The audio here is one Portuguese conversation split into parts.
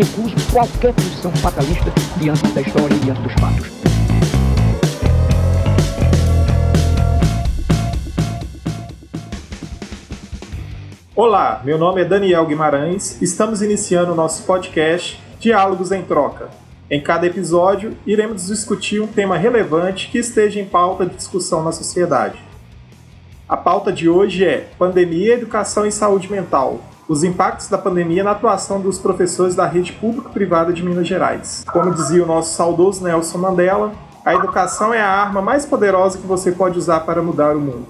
recuso qualquer posição fatalista diante da história e diante dos fatos. Olá, meu nome é Daniel Guimarães. Estamos iniciando o nosso podcast Diálogos em Troca. Em cada episódio, iremos discutir um tema relevante que esteja em pauta de discussão na sociedade. A pauta de hoje é Pandemia, Educação e Saúde Mental, os impactos da pandemia na atuação dos professores da rede público-privada de Minas Gerais. Como dizia o nosso saudoso Nelson Mandela, a educação é a arma mais poderosa que você pode usar para mudar o mundo.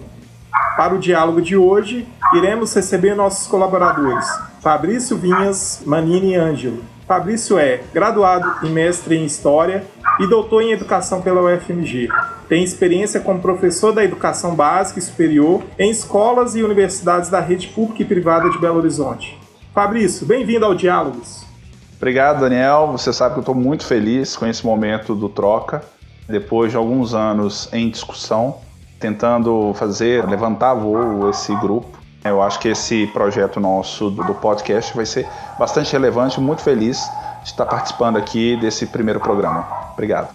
Para o diálogo de hoje, iremos receber nossos colaboradores, Fabrício Vinhas, Manini e Ângelo. Fabrício é graduado e mestre em História e doutor em Educação pela UFMG. Tem experiência como professor da educação básica e superior em escolas e universidades da rede pública e privada de Belo Horizonte. Fabrício, bem-vindo ao Diálogos. Obrigado, Daniel. Você sabe que eu estou muito feliz com esse momento do Troca. Depois de alguns anos em discussão, tentando fazer, levantar voo esse grupo. Eu acho que esse projeto nosso do podcast vai ser bastante relevante. Muito feliz estar participando aqui desse primeiro programa. Obrigado.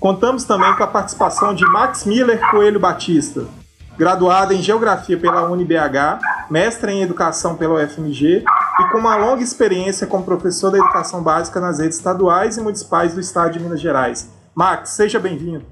Contamos também com a participação de Max Miller Coelho Batista, graduado em Geografia pela UniBH, mestre em Educação pela UFMG e com uma longa experiência como professor da Educação Básica nas redes estaduais e municipais do Estado de Minas Gerais. Max, seja bem-vindo.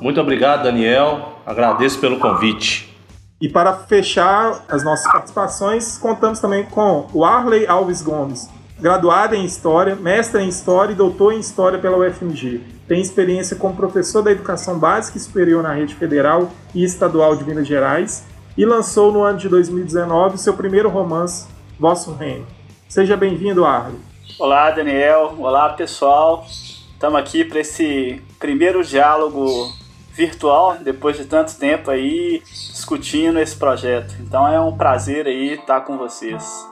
Muito obrigado, Daniel. Agradeço pelo convite. E para fechar as nossas participações, contamos também com o Arley Alves Gomes, graduado em História, mestre em História e doutor em História pela UFMG. Tem experiência como professor da educação básica e superior na rede federal e estadual de Minas Gerais e lançou no ano de 2019 seu primeiro romance, Vosso Reino. Seja bem-vindo, Arley. Olá, Daniel. Olá, pessoal. Estamos aqui para esse primeiro diálogo virtual, depois de tanto tempo aí discutindo esse projeto. Então é um prazer aí estar com vocês.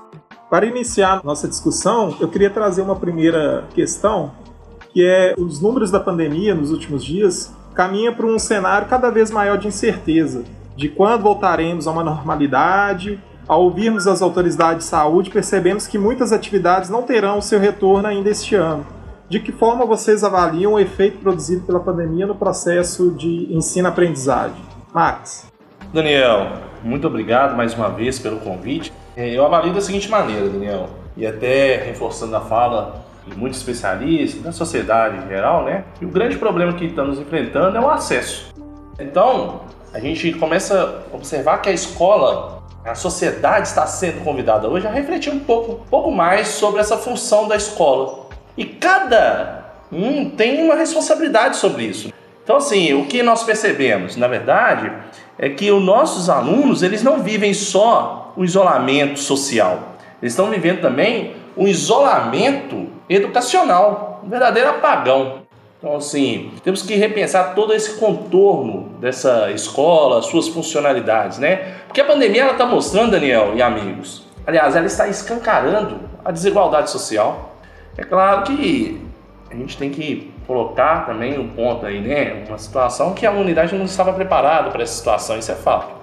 Para iniciar nossa discussão, eu queria trazer uma primeira questão que é os números da pandemia nos últimos dias caminha para um cenário cada vez maior de incerteza de quando voltaremos a uma normalidade. Ao ouvirmos as autoridades de saúde, percebemos que muitas atividades não terão seu retorno ainda este ano. De que forma vocês avaliam o efeito produzido pela pandemia no processo de ensino-aprendizagem? Max. Daniel, muito obrigado mais uma vez pelo convite. É, eu avalio da seguinte maneira, Daniel, e até reforçando a fala de muitos especialistas, da sociedade em geral, né? E o grande problema que estamos enfrentando é o acesso. Então, a gente começa a observar que a escola, a sociedade está sendo convidada hoje a refletir um pouco, um pouco mais sobre essa função da escola. E cada um tem uma responsabilidade sobre isso. Então, assim, o que nós percebemos, na verdade, é que os nossos alunos, eles não vivem só o isolamento social. Eles estão vivendo também um isolamento educacional, um verdadeiro apagão. Então, assim, temos que repensar todo esse contorno dessa escola, suas funcionalidades, né? Porque a pandemia ela está mostrando, Daniel e amigos, aliás, ela está escancarando a desigualdade social. É claro que a gente tem que colocar também um ponto aí, né? Uma situação que a unidade não estava preparada para essa situação, isso é fato.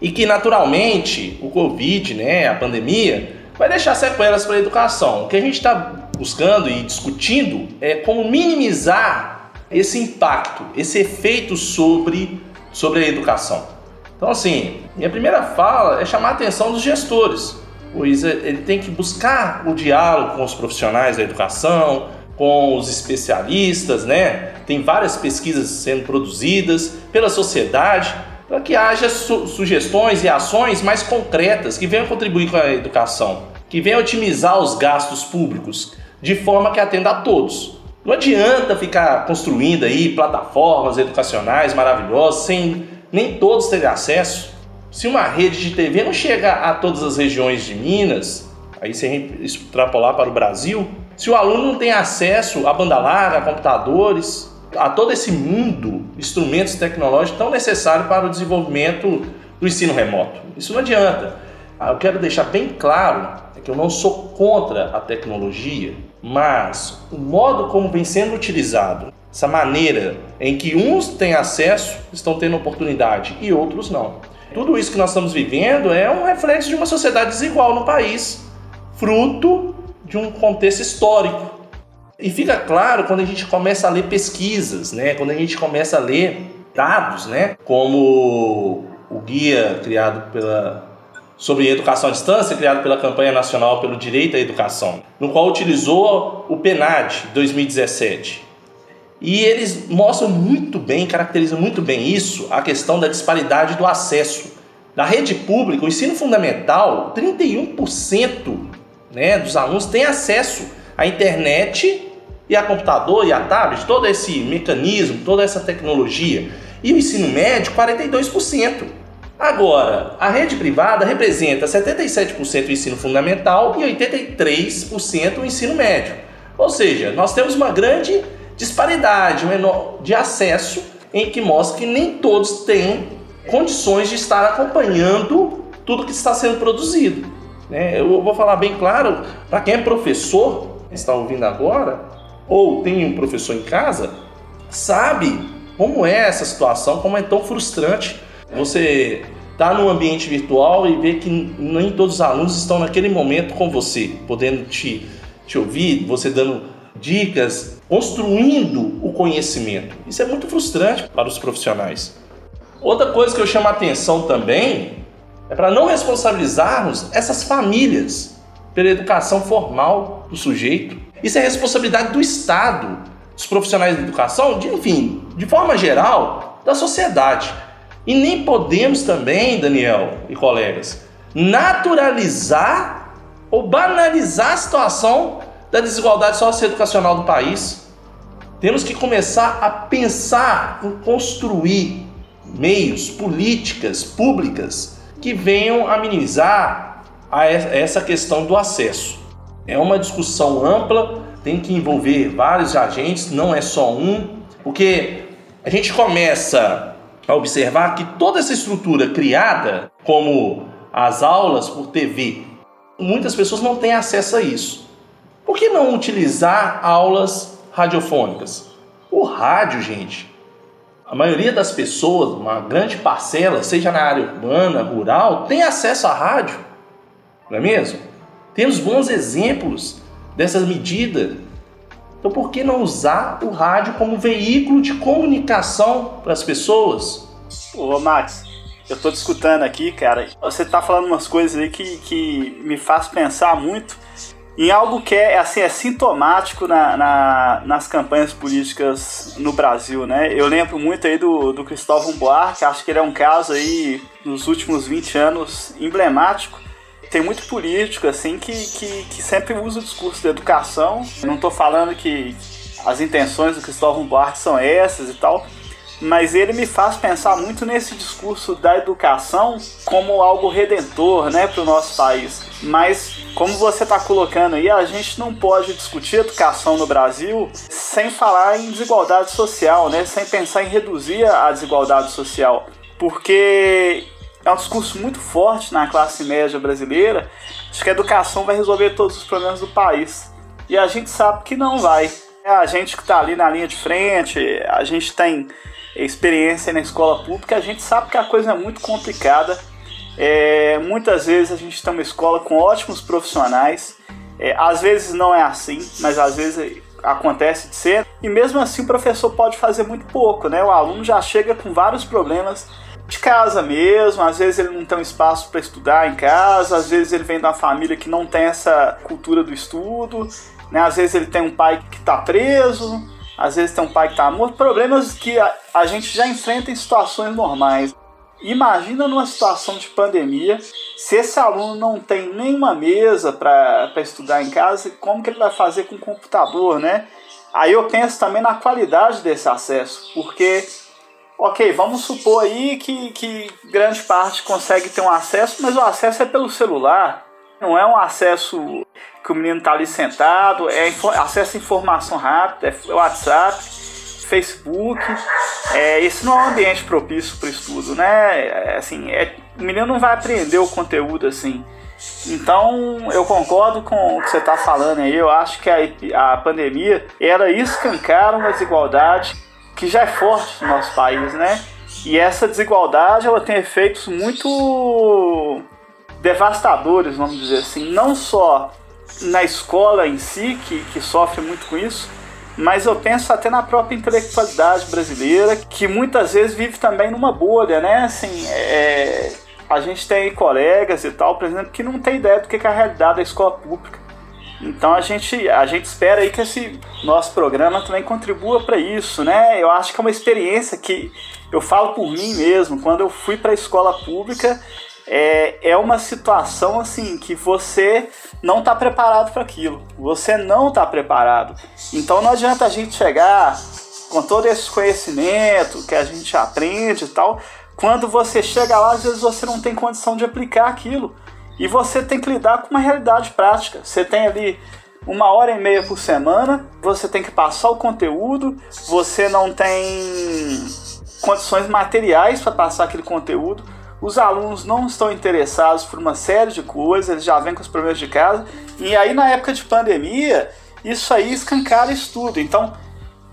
E que naturalmente o Covid, né, a pandemia, vai deixar sequelas para a educação. O que a gente está buscando e discutindo é como minimizar esse impacto, esse efeito sobre, sobre a educação. Então, assim, minha primeira fala é chamar a atenção dos gestores, pois ele tem que buscar o diálogo com os profissionais da educação, com os especialistas, né? Tem várias pesquisas sendo produzidas pela sociedade para que haja su sugestões e ações mais concretas que venham contribuir com a educação que venha otimizar os gastos públicos de forma que atenda a todos. Não adianta ficar construindo aí plataformas educacionais maravilhosas sem nem todos terem acesso. Se uma rede de TV não chega a todas as regiões de Minas, aí se extrapolar para o Brasil, se o aluno não tem acesso a banda larga, a computadores, a todo esse mundo, instrumentos tecnológicos tão necessários para o desenvolvimento do ensino remoto. Isso não adianta. Eu quero deixar bem claro é que eu não sou contra a tecnologia, mas o modo como vem sendo utilizado, essa maneira em que uns têm acesso, estão tendo oportunidade e outros não. Tudo isso que nós estamos vivendo é um reflexo de uma sociedade desigual no país, fruto de um contexto histórico. E fica claro quando a gente começa a ler pesquisas, né? quando a gente começa a ler dados, né? como o guia criado pela sobre educação à distância, criado pela campanha nacional pelo direito à educação, no qual utilizou o PNAD 2017. E eles mostram muito bem, caracterizam muito bem isso, a questão da disparidade do acesso. Da rede pública, o ensino fundamental, 31% né, dos alunos têm acesso à internet e a computador e a tablet, todo esse mecanismo, toda essa tecnologia. E o ensino médio, 42%. Agora, a rede privada representa 77% o ensino fundamental e 83% o ensino médio. Ou seja, nós temos uma grande disparidade de acesso em que mostra que nem todos têm condições de estar acompanhando tudo que está sendo produzido. Né? Eu vou falar bem claro, para quem é professor, está ouvindo agora, ou tem um professor em casa, sabe como é essa situação, como é tão frustrante você está no ambiente virtual e vê que nem todos os alunos estão naquele momento com você, podendo te, te ouvir, você dando dicas, construindo o conhecimento. Isso é muito frustrante para os profissionais. Outra coisa que eu chamo a atenção também é para não responsabilizarmos essas famílias pela educação formal do sujeito. Isso é responsabilidade do Estado, dos profissionais da educação, de, enfim, de forma geral, da sociedade. E nem podemos também, Daniel e colegas, naturalizar ou banalizar a situação da desigualdade socioeducacional do país. Temos que começar a pensar em construir meios, políticas públicas que venham a minimizar a essa questão do acesso. É uma discussão ampla, tem que envolver vários agentes, não é só um, porque a gente começa a observar que toda essa estrutura criada, como as aulas por TV, muitas pessoas não têm acesso a isso. Por que não utilizar aulas radiofônicas? O rádio, gente, a maioria das pessoas, uma grande parcela, seja na área urbana, rural, tem acesso à rádio, não é mesmo? Temos bons exemplos dessas medidas então por que não usar o rádio como veículo de comunicação para as pessoas? Ô Max, eu tô discutindo aqui, cara. Você tá falando umas coisas aí que, que me faz pensar muito em algo que é assim é sintomático na, na, nas campanhas políticas no Brasil, né? Eu lembro muito aí do, do Cristóvão Buarque, acho que ele é um caso aí nos últimos 20 anos emblemático tem muito político assim que, que, que sempre usa o discurso da educação. Não estou falando que as intenções do Cristóvão Buarque são essas e tal, mas ele me faz pensar muito nesse discurso da educação como algo redentor né, para o nosso país. Mas, como você está colocando aí, a gente não pode discutir educação no Brasil sem falar em desigualdade social, né, sem pensar em reduzir a desigualdade social. Porque é um discurso muito forte na classe média brasileira de que a educação vai resolver todos os problemas do país. E a gente sabe que não vai. É a gente que está ali na linha de frente, a gente tem experiência na escola pública, a gente sabe que a coisa é muito complicada. É, muitas vezes a gente tem uma escola com ótimos profissionais. É, às vezes não é assim, mas às vezes acontece de ser. E mesmo assim o professor pode fazer muito pouco, né? O aluno já chega com vários problemas de casa mesmo, às vezes ele não tem um espaço para estudar em casa, às vezes ele vem de uma família que não tem essa cultura do estudo, né? às vezes ele tem um pai que está preso, às vezes tem um pai que está morto, problemas que a, a gente já enfrenta em situações normais. Imagina numa situação de pandemia, se esse aluno não tem nenhuma mesa para estudar em casa, como que ele vai fazer com o computador, né? Aí eu penso também na qualidade desse acesso, porque ok, vamos supor aí que, que grande parte consegue ter um acesso, mas o acesso é pelo celular. Não é um acesso que o menino está ali sentado, é acesso a informação rápida, é WhatsApp, Facebook. É, esse não é um ambiente propício para o estudo, né? É, assim, é, o menino não vai aprender o conteúdo assim. Então, eu concordo com o que você está falando aí. Eu acho que a, a pandemia era escancar uma desigualdade que já é forte no nosso país, né? E essa desigualdade ela tem efeitos muito devastadores, vamos dizer assim, não só na escola em si, que, que sofre muito com isso, mas eu penso até na própria intelectualidade brasileira, que muitas vezes vive também numa bolha, né? Assim, é, a gente tem colegas e tal, por exemplo, que não tem ideia do que é a realidade da escola pública. Então a gente, a gente espera aí que esse nosso programa também contribua para isso, né? Eu acho que é uma experiência que eu falo por mim mesmo. Quando eu fui para a escola pública, é, é uma situação assim que você não está preparado para aquilo. Você não está preparado. Então não adianta a gente chegar com todo esse conhecimento que a gente aprende e tal. Quando você chega lá, às vezes você não tem condição de aplicar aquilo. E você tem que lidar com uma realidade prática. Você tem ali uma hora e meia por semana, você tem que passar o conteúdo, você não tem condições materiais para passar aquele conteúdo os alunos não estão interessados por uma série de coisas, eles já vêm com os problemas de casa. E aí, na época de pandemia, isso aí escancara estudo. Então,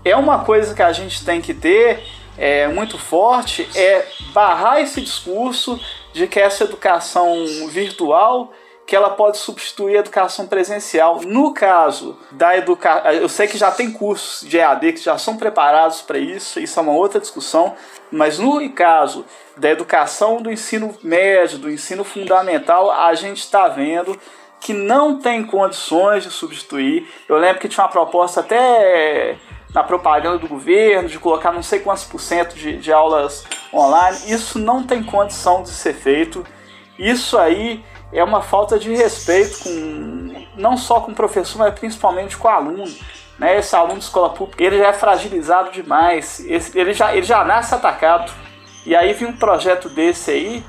é uma coisa que a gente tem que ter é, muito forte, é barrar esse discurso de que essa educação virtual que ela pode substituir a educação presencial. No caso da educação, eu sei que já tem cursos de EAD que já são preparados para isso, isso é uma outra discussão, mas no caso da educação do ensino médio, do ensino fundamental, a gente está vendo que não tem condições de substituir. Eu lembro que tinha uma proposta até na propaganda do governo de colocar não sei quantos por cento de, de aulas online. Isso não tem condição de ser feito. Isso aí é uma falta de respeito com não só com o professor, mas principalmente com o aluno. Né? Esse aluno de escola pública ele já é fragilizado demais, ele, já, ele já nasce atacado. E aí vem um projeto desse aí,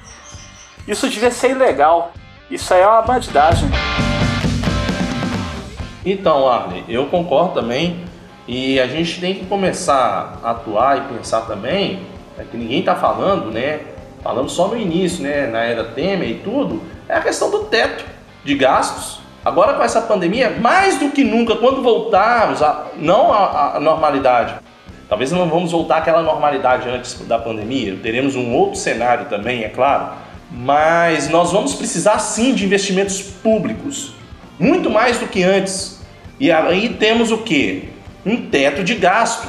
isso devia ser ilegal. Isso aí é uma bandidagem. Então, Arne, eu concordo também. E a gente tem que começar a atuar e pensar também, é que ninguém está falando, né? Falando só no início, né? Na era Temer e tudo, é a questão do teto de gastos. Agora com essa pandemia, mais do que nunca, quando voltarmos a não a normalidade, talvez não vamos voltar àquela normalidade antes da pandemia, teremos um outro cenário também, é claro, mas nós vamos precisar sim de investimentos públicos, muito mais do que antes. E aí temos o que? Um teto de gasto.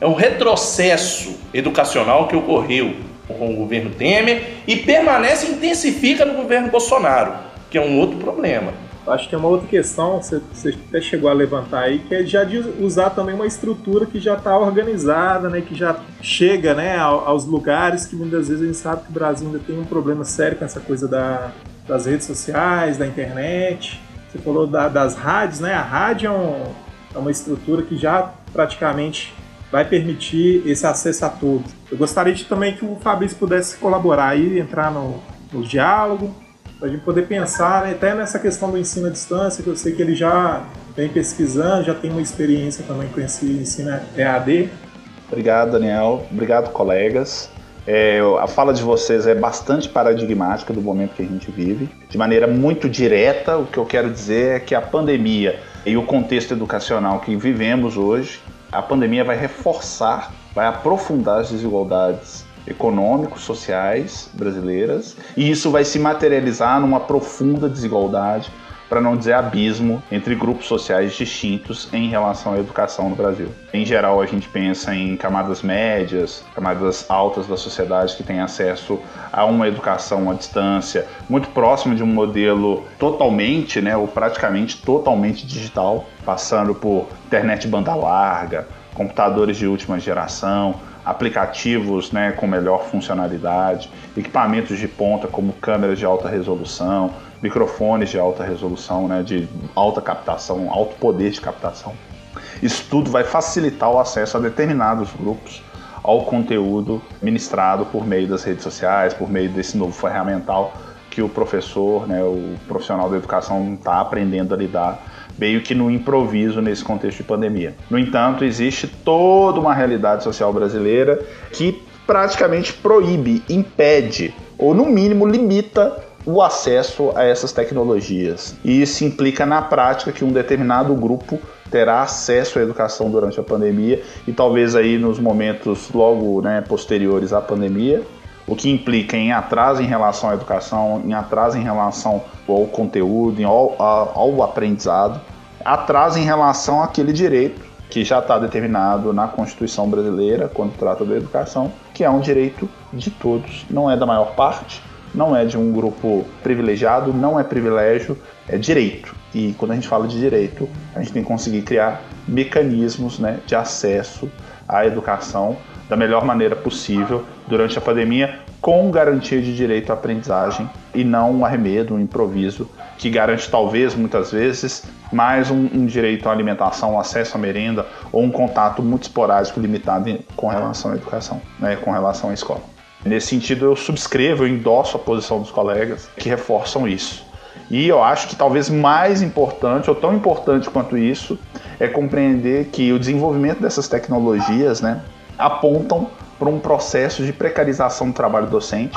É um retrocesso educacional que ocorreu com o governo Temer e permanece e intensifica no governo Bolsonaro, que é um outro problema. Acho que é uma outra questão, você, você até chegou a levantar aí, que é já de usar também uma estrutura que já está organizada, né, que já chega né, aos lugares que muitas vezes a gente sabe que o Brasil ainda tem um problema sério com essa coisa da, das redes sociais, da internet. Você falou da, das rádios, né? A rádio é, um, é uma estrutura que já praticamente vai permitir esse acesso a todos. Eu gostaria de, também que o Fabrício pudesse colaborar aí, entrar no, no diálogo, para a gente poder pensar né, até nessa questão do ensino à distância, que eu sei que ele já vem pesquisando, já tem uma experiência também com esse ensino EAD. Obrigado, Daniel. Obrigado, colegas. É, a fala de vocês é bastante paradigmática do momento que a gente vive. De maneira muito direta, o que eu quero dizer é que a pandemia e o contexto educacional que vivemos hoje a pandemia vai reforçar, vai aprofundar as desigualdades econômicos, sociais brasileiras, e isso vai se materializar numa profunda desigualdade, para não dizer abismo, entre grupos sociais distintos em relação à educação no Brasil. Em geral, a gente pensa em camadas médias, camadas altas da sociedade que têm acesso a uma educação à distância, muito próximo de um modelo totalmente, né, ou praticamente totalmente digital, passando por internet banda larga, computadores de última geração, aplicativos né, com melhor funcionalidade, equipamentos de ponta como câmeras de alta resolução, microfones de alta resolução, né, de alta captação, alto poder de captação. Isso tudo vai facilitar o acesso a determinados grupos ao conteúdo ministrado por meio das redes sociais, por meio desse novo ferramental que o professor, né, o profissional da educação está aprendendo a lidar meio que no improviso nesse contexto de pandemia. No entanto, existe toda uma realidade social brasileira que praticamente proíbe, impede ou no mínimo limita o acesso a essas tecnologias. E isso implica na prática que um determinado grupo terá acesso à educação durante a pandemia e talvez aí nos momentos logo né, posteriores à pandemia o que implica em atraso em relação à educação, em atraso em relação ao conteúdo, ao, ao aprendizado, atraso em relação àquele direito que já está determinado na Constituição brasileira quando trata da educação, que é um direito de todos, não é da maior parte, não é de um grupo privilegiado, não é privilégio, é direito. E quando a gente fala de direito, a gente tem que conseguir criar mecanismos né, de acesso à educação da melhor maneira possível durante a pandemia, com garantia de direito à aprendizagem e não um arremedo, um improviso que garante talvez muitas vezes mais um, um direito à alimentação, acesso à merenda ou um contato muito esporádico limitado com relação à educação, né, com relação à escola. Nesse sentido, eu subscrevo, eu endosso a posição dos colegas que reforçam isso. E eu acho que talvez mais importante, ou tão importante quanto isso, é compreender que o desenvolvimento dessas tecnologias né, apontam para um processo de precarização do trabalho docente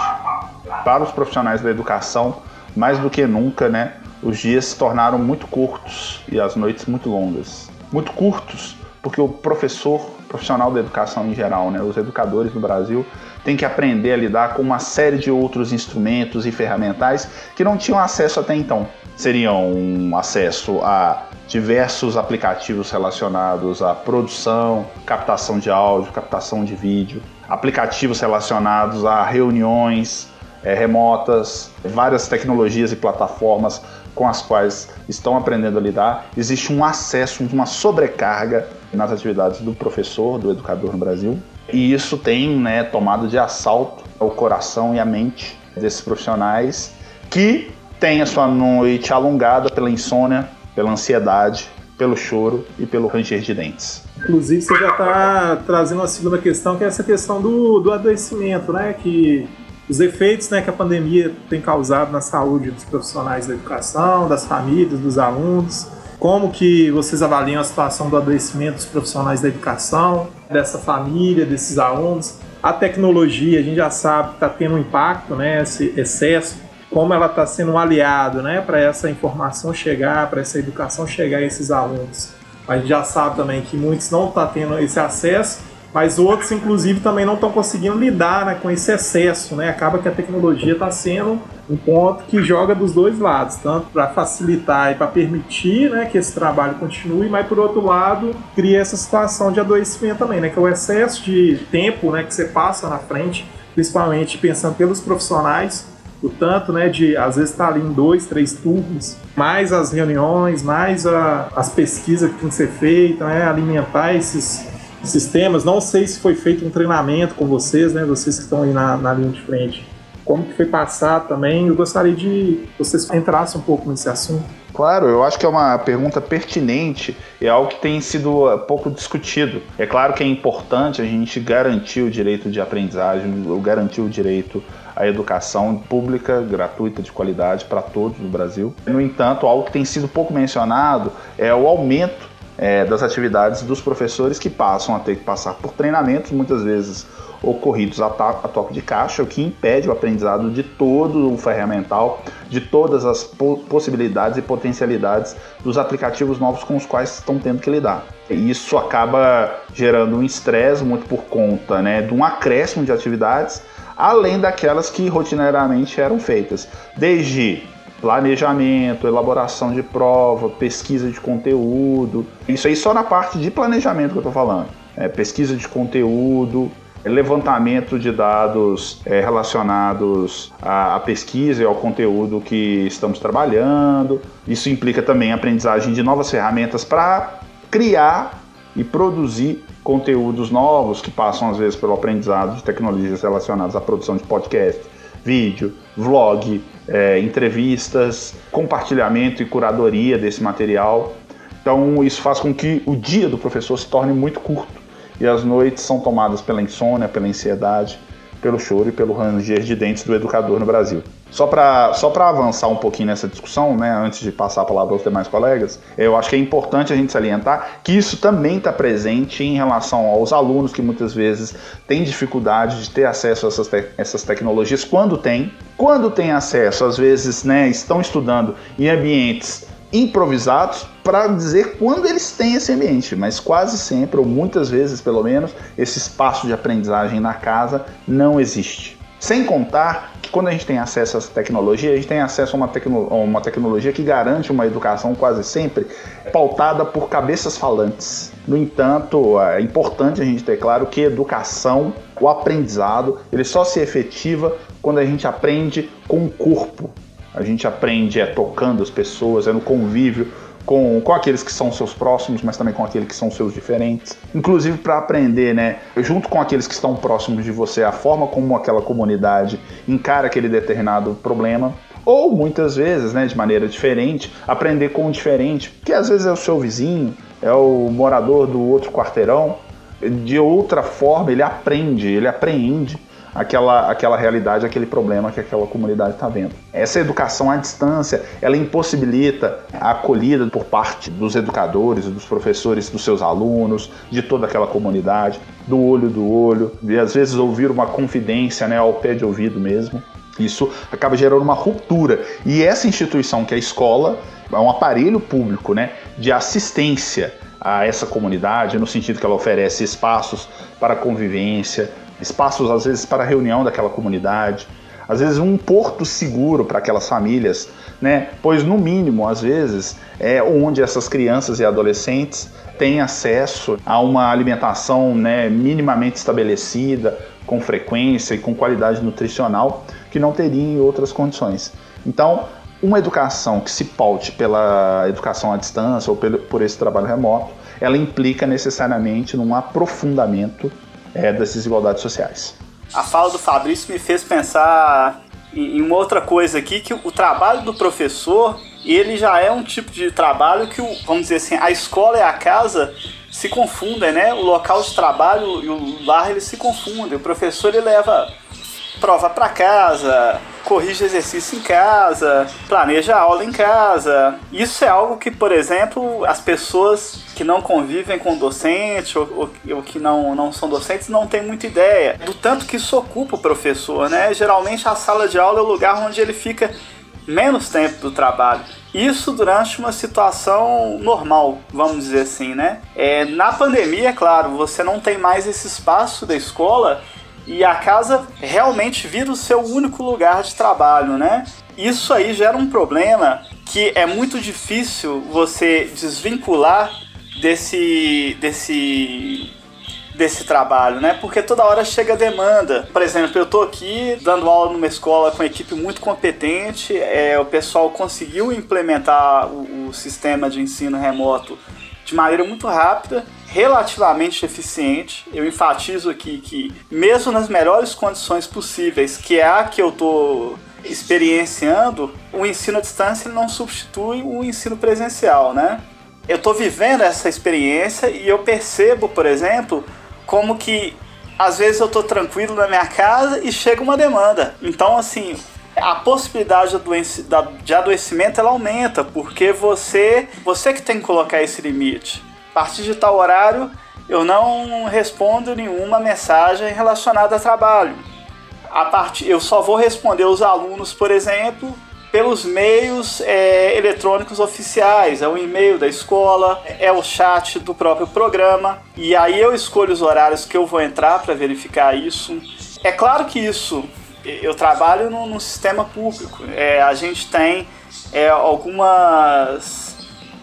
para os profissionais da educação, mais do que nunca, né? Os dias se tornaram muito curtos e as noites muito longas. Muito curtos, porque o professor profissional da educação em geral, né, os educadores no Brasil, têm que aprender a lidar com uma série de outros instrumentos e ferramentais que não tinham acesso até então. Seriam um acesso a diversos aplicativos relacionados à produção, captação de áudio, captação de vídeo, aplicativos relacionados a reuniões é, remotas, várias tecnologias e plataformas com as quais estão aprendendo a lidar. Existe um acesso, uma sobrecarga nas atividades do professor, do educador no Brasil. E isso tem né, tomado de assalto o coração e a mente desses profissionais que têm a sua noite alongada pela insônia, pela ansiedade, pelo choro e pelo ranger de dentes. Inclusive, você já está trazendo uma segunda questão, que é essa questão do, do adoecimento, né? Que os efeitos né, que a pandemia tem causado na saúde dos profissionais da educação, das famílias, dos alunos. Como que vocês avaliam a situação do adoecimento dos profissionais da educação, dessa família, desses alunos? A tecnologia, a gente já sabe que está tendo um impacto, né, esse excesso como ela está sendo um aliado né, para essa informação chegar, para essa educação chegar a esses alunos. A gente já sabe também que muitos não estão tá tendo esse acesso, mas outros, inclusive, também não estão conseguindo lidar né, com esse excesso. Né? Acaba que a tecnologia está sendo um ponto que joga dos dois lados, tanto para facilitar e para permitir né, que esse trabalho continue, mas por outro lado cria essa situação de adoecimento também, né, que é o excesso de tempo né, que você passa na frente, principalmente pensando pelos profissionais o tanto né, de às vezes estar tá ali em dois, três turnos, mais as reuniões, mais a, as pesquisas que tem que ser feitas, né, alimentar esses sistemas. Não sei se foi feito um treinamento com vocês, né, vocês que estão aí na, na linha de frente. Como que foi passado também? Eu gostaria de vocês entrassem um pouco nesse assunto. Claro, eu acho que é uma pergunta pertinente e é algo que tem sido pouco discutido. É claro que é importante a gente garantir o direito de aprendizagem, garantir o direito a educação pública, gratuita, de qualidade para todos no Brasil. No entanto, algo que tem sido pouco mencionado é o aumento é, das atividades dos professores que passam a ter que passar por treinamentos, muitas vezes ocorridos a, a toque de caixa, o que impede o aprendizado de todo o ferramental, de todas as po possibilidades e potencialidades dos aplicativos novos com os quais estão tendo que lidar. Isso acaba gerando um estresse muito por conta né, de um acréscimo de atividades além daquelas que rotineiramente eram feitas, desde planejamento, elaboração de prova, pesquisa de conteúdo. Isso aí só na parte de planejamento que eu estou falando. É, pesquisa de conteúdo, levantamento de dados é, relacionados à, à, pesquisa e ao conteúdo que estamos trabalhando. Isso implica também a aprendizagem de novas ferramentas para criar e produzir conteúdos novos que passam às vezes pelo aprendizado de tecnologias relacionadas à produção de podcast, vídeo, vlog, é, entrevistas, compartilhamento e curadoria desse material. Então isso faz com que o dia do professor se torne muito curto e as noites são tomadas pela insônia, pela ansiedade, pelo choro e pelo ranger de dentes do educador no Brasil. Só para só avançar um pouquinho nessa discussão, né, antes de passar a palavra aos demais colegas, eu acho que é importante a gente salientar que isso também está presente em relação aos alunos que muitas vezes têm dificuldade de ter acesso a essas, te essas tecnologias quando tem. Quando tem acesso, às vezes né, estão estudando em ambientes improvisados para dizer quando eles têm esse ambiente, mas quase sempre, ou muitas vezes pelo menos, esse espaço de aprendizagem na casa não existe. Sem contar que quando a gente tem acesso a essa tecnologia, a gente tem acesso a uma, tecno uma tecnologia que garante uma educação quase sempre pautada por cabeças falantes. No entanto, é importante a gente ter claro que educação, o aprendizado, ele só se efetiva quando a gente aprende com o corpo. A gente aprende é tocando as pessoas, é no convívio, com, com aqueles que são seus próximos, mas também com aqueles que são seus diferentes. Inclusive para aprender, né, junto com aqueles que estão próximos de você, a forma como aquela comunidade encara aquele determinado problema. Ou muitas vezes, né, de maneira diferente, aprender com o diferente, que às vezes é o seu vizinho, é o morador do outro quarteirão. De outra forma, ele aprende, ele apreende aquela, aquela realidade, aquele problema que aquela comunidade está vendo. Essa educação à distância, ela impossibilita a acolhida por parte dos educadores, dos professores, dos seus alunos, de toda aquela comunidade, do olho do olho, e às vezes ouvir uma confidência né, ao pé de ouvido mesmo. Isso acaba gerando uma ruptura. E essa instituição que é a escola é um aparelho público né, de assistência a essa comunidade, no sentido que ela oferece espaços para convivência, espaços às vezes para reunião daquela comunidade, às vezes um porto seguro para aquelas famílias, né? Pois no mínimo, às vezes, é onde essas crianças e adolescentes têm acesso a uma alimentação, né, minimamente estabelecida, com frequência e com qualidade nutricional que não teriam em outras condições. Então, uma educação que se paute pela educação à distância ou por esse trabalho remoto, ela implica necessariamente num aprofundamento é, das desigualdades sociais. A fala do Fabrício me fez pensar em uma outra coisa aqui, que o trabalho do professor, ele já é um tipo de trabalho que, vamos dizer assim, a escola e a casa se confundem, né? O local de trabalho e o lar, eles se confundem. O professor, ele leva prova para casa, corrige exercício em casa, planeja aula em casa. Isso é algo que, por exemplo, as pessoas que não convivem com docente ou, ou, ou, que não, não são docentes não têm muita ideia do tanto que isso ocupa o professor, né? Geralmente a sala de aula é o lugar onde ele fica menos tempo do trabalho. Isso durante uma situação normal, vamos dizer assim, né? É, na pandemia, é claro, você não tem mais esse espaço da escola e a casa realmente vira o seu único lugar de trabalho, né? Isso aí gera um problema que é muito difícil você desvincular desse desse desse trabalho, né? Porque toda hora chega demanda. Por exemplo, eu tô aqui dando aula numa escola com uma equipe muito competente, é, o pessoal conseguiu implementar o, o sistema de ensino remoto de maneira muito rápida relativamente eficiente. Eu enfatizo aqui que, mesmo nas melhores condições possíveis, que é a que eu estou experienciando, o ensino à distância não substitui o ensino presencial, né? Eu estou vivendo essa experiência e eu percebo, por exemplo, como que às vezes eu estou tranquilo na minha casa e chega uma demanda. Então, assim, a possibilidade de adoecimento ela aumenta, porque você, você que tem que colocar esse limite partir de tal horário eu não respondo nenhuma mensagem relacionada a trabalho. A partir, eu só vou responder os alunos, por exemplo, pelos meios é, eletrônicos oficiais, é o e-mail da escola, é o chat do próprio programa, e aí eu escolho os horários que eu vou entrar para verificar isso. É claro que isso, eu trabalho no sistema público, é, a gente tem é, algumas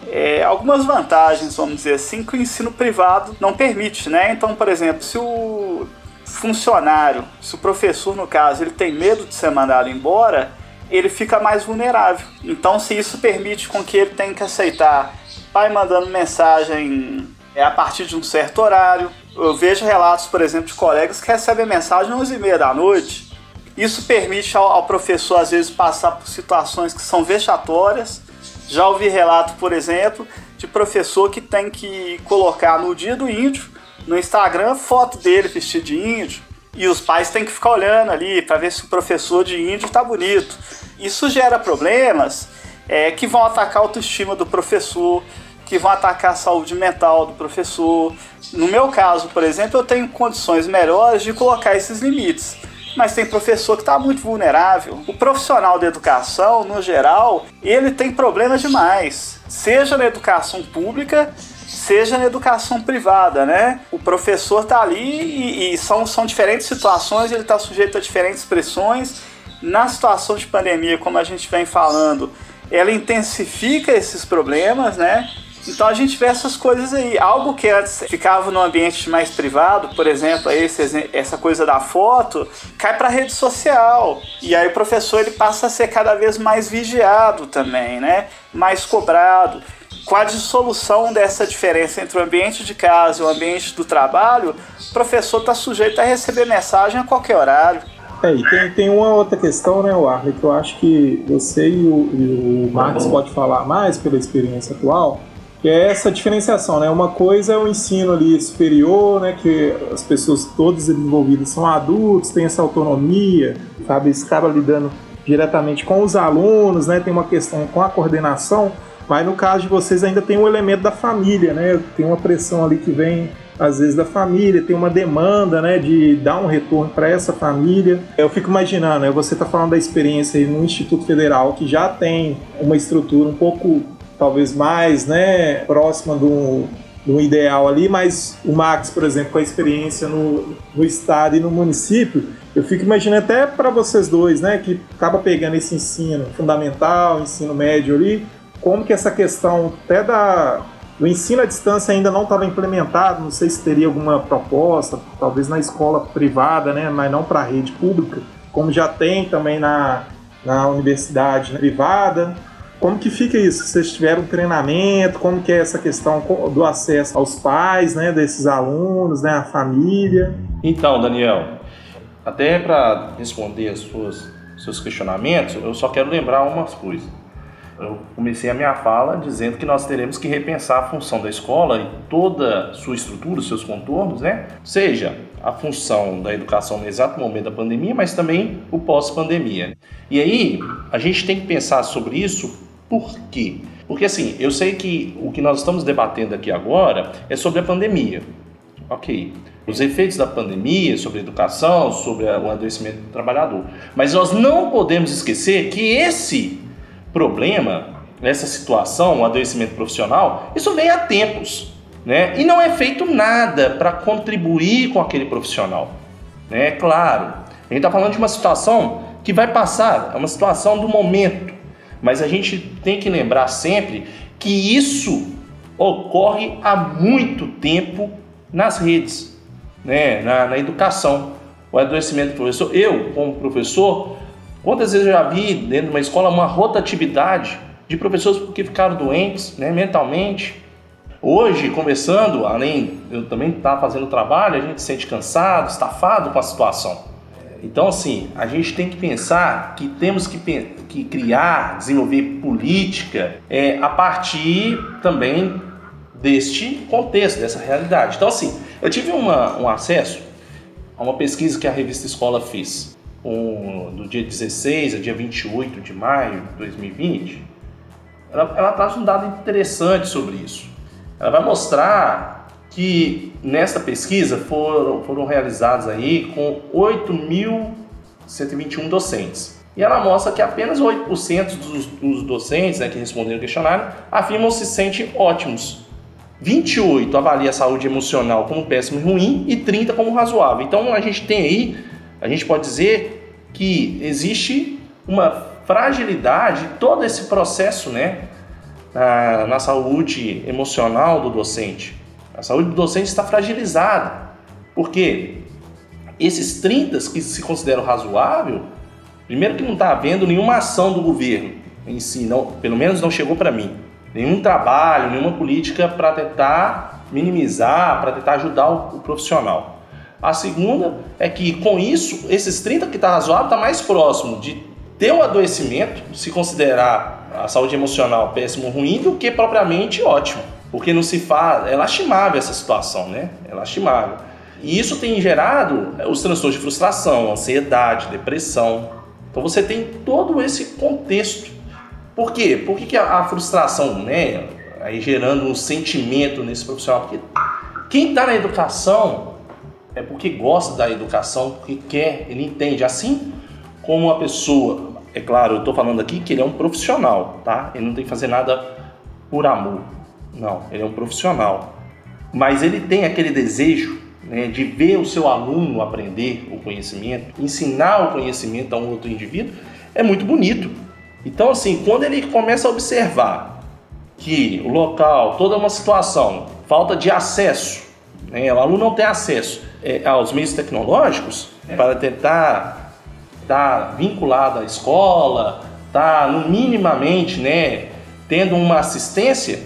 é, algumas vantagens, vamos dizer assim, que o ensino privado não permite, né? Então, por exemplo, se o funcionário, se o professor, no caso, ele tem medo de ser mandado embora, ele fica mais vulnerável. Então, se isso permite com que ele tenha que aceitar pai mandando mensagem é, a partir de um certo horário, eu vejo relatos, por exemplo, de colegas que recebem mensagem às 11h30 da noite. Isso permite ao, ao professor, às vezes, passar por situações que são vexatórias, já ouvi relato, por exemplo, de professor que tem que colocar no dia do índio, no Instagram, foto dele vestido de índio. E os pais têm que ficar olhando ali para ver se o professor de índio está bonito. Isso gera problemas é, que vão atacar a autoestima do professor, que vão atacar a saúde mental do professor. No meu caso, por exemplo, eu tenho condições melhores de colocar esses limites mas tem professor que está muito vulnerável. O profissional da educação, no geral, ele tem problemas demais, seja na educação pública, seja na educação privada, né? O professor está ali e, e, são, são diferentes situações, ele está sujeito a diferentes pressões. Na situação de pandemia, como a gente vem falando, ela intensifica esses problemas, né? Então a gente vê essas coisas aí. Algo que antes ficava no ambiente mais privado, por exemplo, esse, essa coisa da foto, cai para rede social. E aí o professor ele passa a ser cada vez mais vigiado também, né? Mais cobrado. Com a dissolução dessa diferença entre o ambiente de casa e o ambiente do trabalho, o professor está sujeito a receber mensagem a qualquer horário. É, e tem, tem uma outra questão, né, Warley, que eu acho que você e o, e o Marcos pode falar mais pela experiência atual, que é essa diferenciação, né? Uma coisa é o ensino ali superior, né? Que as pessoas todas envolvidas são adultos, têm essa autonomia, sabe? Acaba lidando diretamente com os alunos, né? Tem uma questão com a coordenação, mas no caso de vocês ainda tem um elemento da família, né? Tem uma pressão ali que vem às vezes da família, tem uma demanda, né, de dar um retorno para essa família. Eu fico imaginando, né, você está falando da experiência aí no Instituto Federal que já tem uma estrutura um pouco talvez mais né, próxima do, do ideal ali, mas o Max, por exemplo, com a experiência no, no estado e no município, eu fico imaginando até para vocês dois, né, que acaba pegando esse ensino fundamental, ensino médio ali, como que essa questão até da o ensino à distância ainda não estava implementado, não sei se teria alguma proposta, talvez na escola privada, né, mas não para a rede pública, como já tem também na, na universidade privada. Como que fica isso? Vocês tiveram treinamento? Como que é essa questão do acesso aos pais, né, desses alunos, né, a família? Então, Daniel, até para responder as suas seus questionamentos, eu só quero lembrar umas coisas. Eu comecei a minha fala dizendo que nós teremos que repensar a função da escola e toda sua estrutura, seus contornos, né? Seja a função da educação no exato momento da pandemia, mas também o pós-pandemia. E aí, a gente tem que pensar sobre isso por quê? Porque assim, eu sei que o que nós estamos debatendo aqui agora é sobre a pandemia. Ok. Os efeitos da pandemia sobre a educação, sobre o adoecimento do trabalhador. Mas nós não podemos esquecer que esse problema, essa situação, o adoecimento profissional, isso vem há tempos. Né? E não é feito nada para contribuir com aquele profissional. Né? Claro, a gente está falando de uma situação que vai passar, é uma situação do momento. Mas a gente tem que lembrar sempre que isso ocorre há muito tempo nas redes, né? na, na educação. O adoecimento do professor. Eu, como professor, quantas vezes eu já vi dentro de uma escola uma rotatividade de professores que ficaram doentes né, mentalmente. Hoje, começando, além eu também estar tá fazendo trabalho, a gente se sente cansado, estafado com a situação. Então, assim, a gente tem que pensar que temos que, que criar, desenvolver política é, a partir também deste contexto, dessa realidade. Então, assim, eu tive uma, um acesso a uma pesquisa que a revista Escola fez, um, do dia 16 a dia 28 de maio de 2020. Ela, ela traz um dado interessante sobre isso. Ela vai mostrar que nesta pesquisa foram, foram realizados aí com 8.121 docentes. E ela mostra que apenas 8% dos, dos docentes né, que responderam o questionário afirmam se sentem ótimos. 28 avalia a saúde emocional como péssimo e ruim e 30 como razoável. Então a gente tem aí, a gente pode dizer que existe uma fragilidade todo esse processo, né, na, na saúde emocional do docente. A saúde do docente está fragilizada. Porque esses 30 que se consideram razoável, primeiro que não está havendo nenhuma ação do governo em si, não, pelo menos não chegou para mim. Nenhum trabalho, nenhuma política para tentar minimizar, para tentar ajudar o, o, profissional. A segunda é que com isso, esses 30 que está razoável está mais próximo de ter o adoecimento, se considerar a saúde emocional péssimo ruim, do que propriamente ótimo porque não se faz. É lastimável essa situação, né? É lastimável. E isso tem gerado é, os transtornos de frustração, ansiedade, depressão. Então você tem todo esse contexto. Por quê? Por que, que a, a frustração, né? Aí gerando um sentimento nesse profissional? Porque quem está na educação é porque gosta da educação, porque quer, ele entende. Assim como uma pessoa, é claro, eu estou falando aqui que ele é um profissional, tá? Ele não tem que fazer nada por amor. Não, ele é um profissional. Mas ele tem aquele desejo né, de ver o seu aluno aprender o conhecimento, ensinar o conhecimento a um outro indivíduo, é muito bonito. Então, assim, quando ele começa a observar que o local, toda uma situação, falta de acesso, né, o aluno não tem acesso é, aos meios tecnológicos para tentar estar tá vinculado à escola, tá no minimamente, né, tendo uma assistência,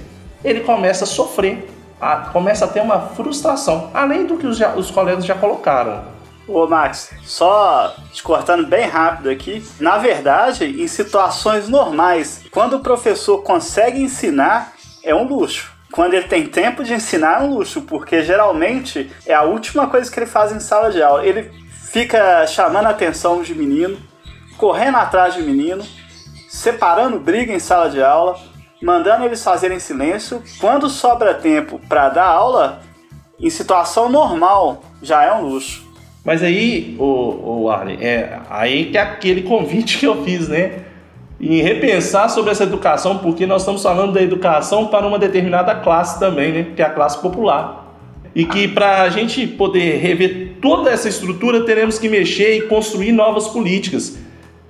ele começa a sofrer, a, começa a ter uma frustração, além do que os, os colegas já colocaram. Ô Max, só te cortando bem rápido aqui. Na verdade, em situações normais, quando o professor consegue ensinar, é um luxo. Quando ele tem tempo de ensinar, é um luxo, porque geralmente é a última coisa que ele faz em sala de aula. Ele fica chamando a atenção de menino, correndo atrás de menino, separando briga em sala de aula, mandando eles fazerem silêncio. Quando sobra tempo para dar aula, em situação normal, já é um luxo. Mas aí, o, o Arlen, é aí que é aquele convite que eu fiz, né? Em repensar sobre essa educação, porque nós estamos falando da educação para uma determinada classe também, né? Que é a classe popular. E que para a gente poder rever toda essa estrutura, teremos que mexer e construir novas políticas.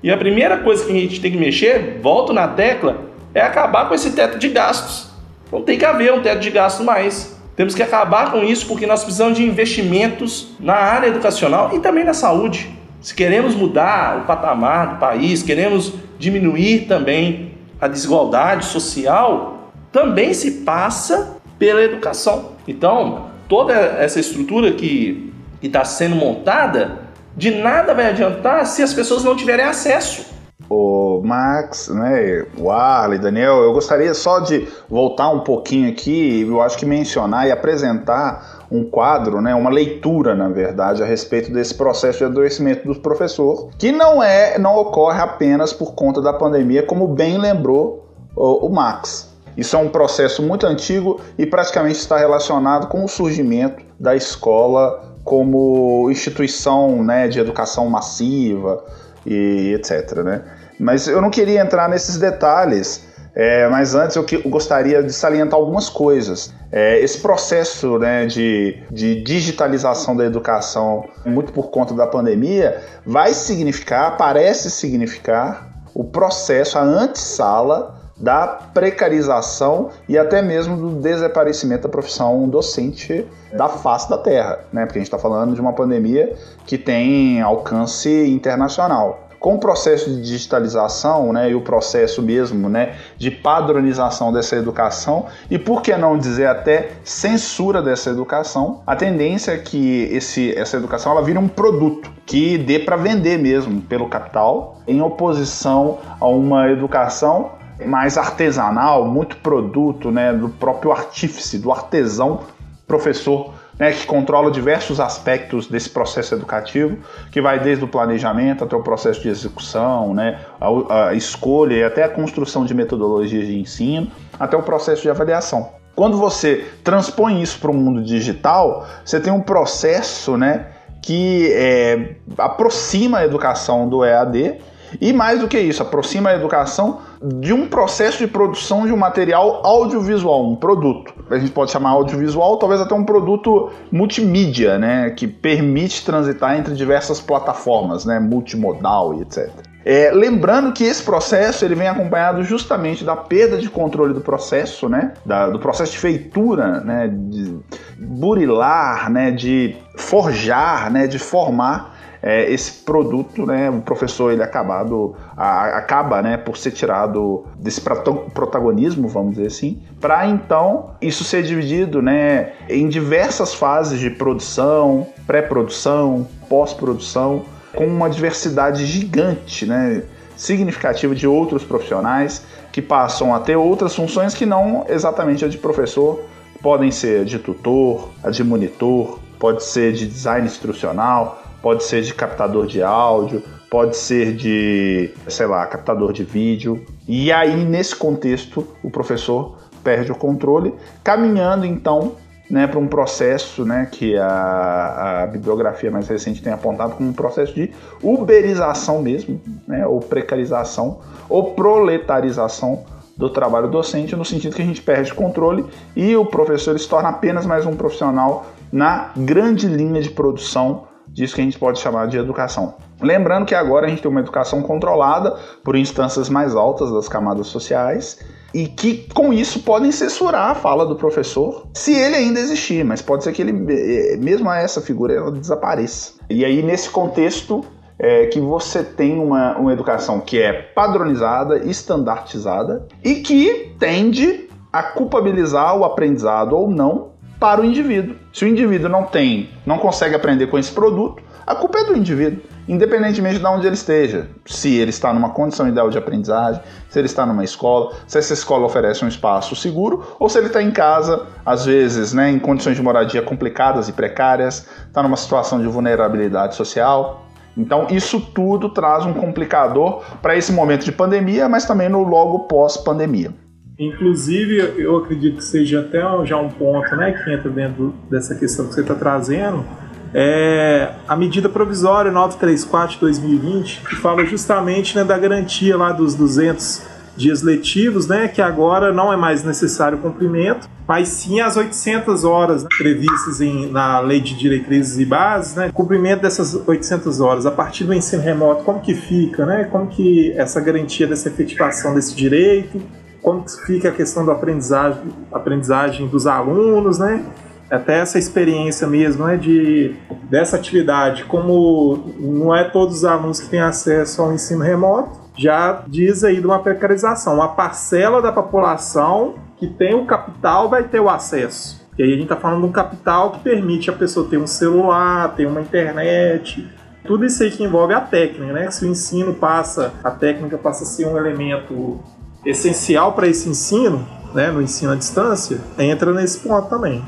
E a primeira coisa que a gente tem que mexer, volto na tecla, é acabar com esse teto de gastos. Não tem que haver um teto de gastos mais. Temos que acabar com isso porque nós precisamos de investimentos na área educacional e também na saúde. Se queremos mudar o patamar do país, queremos diminuir também a desigualdade social, também se passa pela educação. Então, toda essa estrutura que está sendo montada, de nada vai adiantar se as pessoas não tiverem acesso o Max, né, o Arley, Daniel, eu gostaria só de voltar um pouquinho aqui, eu acho que mencionar e apresentar um quadro, né, uma leitura, na verdade, a respeito desse processo de adoecimento do professor, que não é, não ocorre apenas por conta da pandemia, como bem lembrou o, o Max. Isso é um processo muito antigo e praticamente está relacionado com o surgimento da escola como instituição né, de educação massiva e etc. Né? Mas eu não queria entrar nesses detalhes, é, mas antes eu, que, eu, gostaria de salientar algumas coisas. É, esse processo né, de, de digitalização da educação, muito por conta da pandemia, vai significar, parece significar, o processo, a antessala da precarização e até mesmo do desaparecimento da profissão docente da face da Terra, né? Porque a gente está falando de uma pandemia que tem alcance internacional com o processo de digitalização né, e o processo mesmo né, de padronização dessa educação e, por que não dizer até censura dessa educação, a tendência é que esse, essa educação ela vire um produto que dê para vender mesmo pelo capital, em oposição a uma educação mais artesanal, muito produto né, do próprio artífice, do artesão professor né, que controla diversos aspectos desse processo educativo, que vai desde o planejamento até o processo de execução, né, a, a escolha e até a construção de metodologias de ensino, até o processo de avaliação. Quando você transpõe isso para o mundo digital, você tem um processo né, que é, aproxima a educação do EAD e mais do que isso, aproxima a educação de um processo de produção de um material audiovisual, um produto. A gente pode chamar audiovisual, talvez até um produto multimídia, né, que permite transitar entre diversas plataformas, né, multimodal e etc. É, lembrando que esse processo ele vem acompanhado justamente da perda de controle do processo, né, da, do processo de feitura, né, de burilar, né, de forjar, né, de formar é, esse produto, né, o professor ele acabado a, acaba, né, por ser tirado desse protagonismo, vamos dizer assim, para então isso ser dividido, né, em diversas fases de produção, pré-produção, pós-produção, com uma diversidade gigante, né, significativa de outros profissionais que passam a ter outras funções que não exatamente a de professor, podem ser de tutor, a de monitor, pode ser de design instrucional, pode ser de captador de áudio, pode ser de, sei lá, captador de vídeo. E aí, nesse contexto, o professor perde o controle, caminhando então né, para um processo né, que a, a, bibliografia mais recente tem apontado como um processo de uberização mesmo, né, ou precarização, ou proletarização do trabalho docente, no sentido que a gente perde controle e o professor se torna apenas mais um profissional na grande linha de produção disso que a gente pode chamar de educação. Lembrando que agora a gente tem uma educação controlada por instâncias mais altas das camadas sociais e que com isso podem censurar a fala do professor, se ele ainda existir, mas pode ser que ele, eh, mesmo essa figura, ela desapareça. E aí, nesse contexto, é que você tem uma, uma educação que é padronizada, estandartizada e que tende a culpabilizar o aprendizado ou não para o indivíduo. Se o indivíduo não tem, não consegue aprender com esse produto, a culpa é do indivíduo, independentemente de onde ele esteja. Se ele está numa condição ideal de aprendizagem, se ele está numa escola, se essa escola oferece um espaço seguro, ou se ele está em casa, às vezes, né, em condições de moradia complicadas e precárias, está numa situação de vulnerabilidade social. Então, isso tudo traz um complicador para esse momento de pandemia, mas também no logo pós-pandemia. Inclusive, eu acredito que seja até já um ponto né, que entra dentro dessa questão que você está trazendo, é a medida provisória 934 de 2020, que fala justamente né, da garantia lá dos 200 dias letivos, né, que agora não é mais necessário o cumprimento, mas sim as 800 horas né, previstas em, na Lei de Diretrizes e Bases, né, cumprimento dessas 800 horas. A partir do ensino remoto, como que fica, né, como que essa garantia dessa efetivação desse direito, como fica a questão da aprendizagem, aprendizagem dos alunos, né, até essa experiência mesmo né, de, dessa atividade, como não é todos os alunos que têm acesso ao ensino remoto, já diz aí de uma precarização. Uma parcela da população que tem o capital vai ter o acesso. E aí a gente está falando de um capital que permite a pessoa ter um celular, ter uma internet, tudo isso aí que envolve a técnica, né? Se o ensino passa, a técnica passa a ser um elemento essencial para esse ensino, né, no ensino à distância, entra nesse ponto também.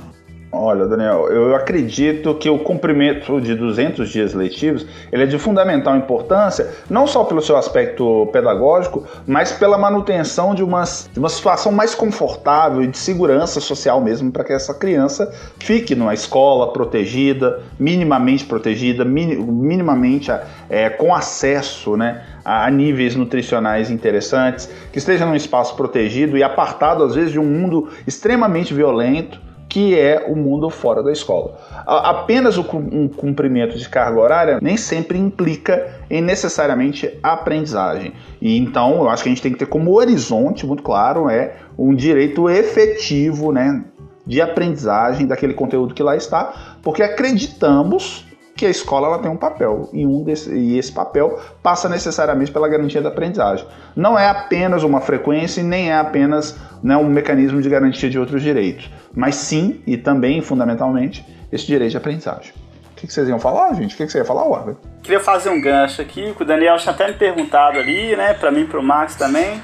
Olha, Daniel, eu acredito que o cumprimento de 200 dias letivos ele é de fundamental importância, não só pelo seu aspecto pedagógico, mas pela manutenção de uma, de uma situação mais confortável e de segurança social mesmo para que essa criança fique numa escola protegida, minimamente protegida, minimamente é, com acesso né, a níveis nutricionais interessantes, que esteja num espaço protegido e apartado às vezes de um mundo extremamente violento que é o mundo fora da escola. Apenas o um cumprimento de carga horária nem sempre implica em necessariamente aprendizagem. E então eu acho que a gente tem que ter como horizonte muito claro é um direito efetivo, né, de aprendizagem daquele conteúdo que lá está, porque acreditamos que a escola ela tem um papel e, um desse, e esse papel passa necessariamente pela garantia da aprendizagem. Não é apenas uma frequência e nem é apenas né, um mecanismo de garantia de outros direitos, mas sim e também fundamentalmente esse direito de aprendizagem. O que, vocês iam falar, gente? O que, que você ia falar, Warber? Queria fazer um gancho aqui, que o Daniel tinha até me perguntado ali, né, para mim e para o Max também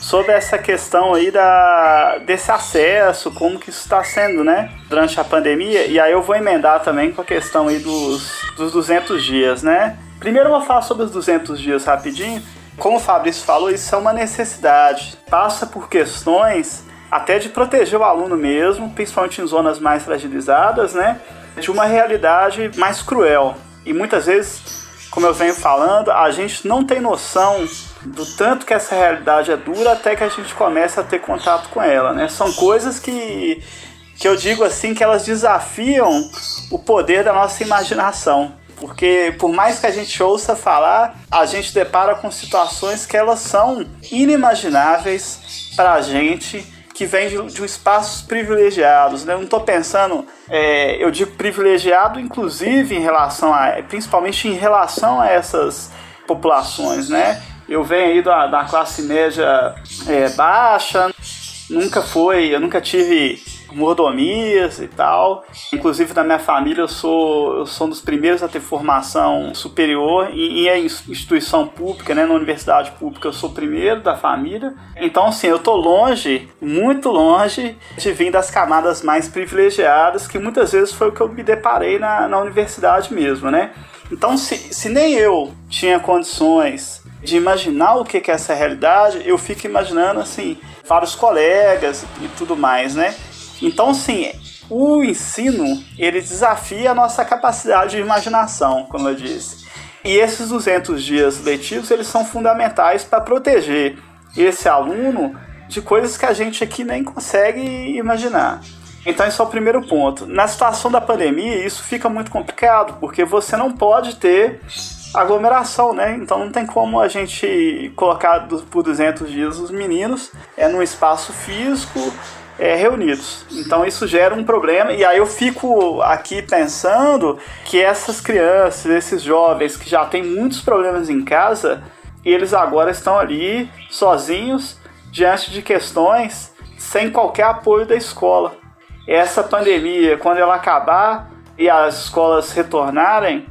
sobre essa questão aí da, desse acesso, como que isso está sendo, né, durante a pandemia. E aí eu vou emendar também com a questão aí dos, dos 200 dias, né. Primeiro eu vou falar sobre os 200 dias rapidinho. Como o Fabrício falou, isso é uma necessidade. Passa por questões até de proteger o aluno mesmo, principalmente em zonas mais fragilizadas, né, de uma realidade mais cruel. E muitas vezes, como eu venho falando, a gente não tem noção do tanto que essa realidade é dura até que a gente começa a ter contato com ela, né? São coisas que, que eu digo assim que elas desafiam o poder da nossa imaginação. Porque por mais que a gente ouça falar, a gente depara com situações que elas são inimagináveis para a gente que vem de, de espaços privilegiados. Né? Eu não estou pensando, é, eu digo privilegiado, inclusive em relação a, principalmente em relação a essas populações, né? Eu venho aí da, da classe média é, baixa, nunca foi, eu nunca tive mordomias e tal. Inclusive na minha família eu sou, eu sou um dos primeiros a ter formação superior e, em instituição pública, né, na universidade pública eu sou o primeiro da família. Então assim, eu tô longe, muito longe de vir das camadas mais privilegiadas, que muitas vezes foi o que eu me deparei na, na universidade mesmo, né? Então se, se nem eu tinha condições de imaginar o que é essa realidade, eu fico imaginando assim, vários colegas e tudo mais, né? Então, sim, o ensino ele desafia a nossa capacidade de imaginação, como eu disse. E esses 200 dias letivos eles são fundamentais para proteger esse aluno de coisas que a gente aqui nem consegue imaginar. Então, esse é o primeiro ponto. Na situação da pandemia, isso fica muito complicado, porque você não pode ter aglomeração, né? Então não tem como a gente colocar por 200 dias os meninos é num espaço físico é, reunidos. Então isso gera um problema e aí eu fico aqui pensando que essas crianças, esses jovens que já têm muitos problemas em casa, eles agora estão ali sozinhos diante de questões sem qualquer apoio da escola. Essa pandemia, quando ela acabar e as escolas retornarem,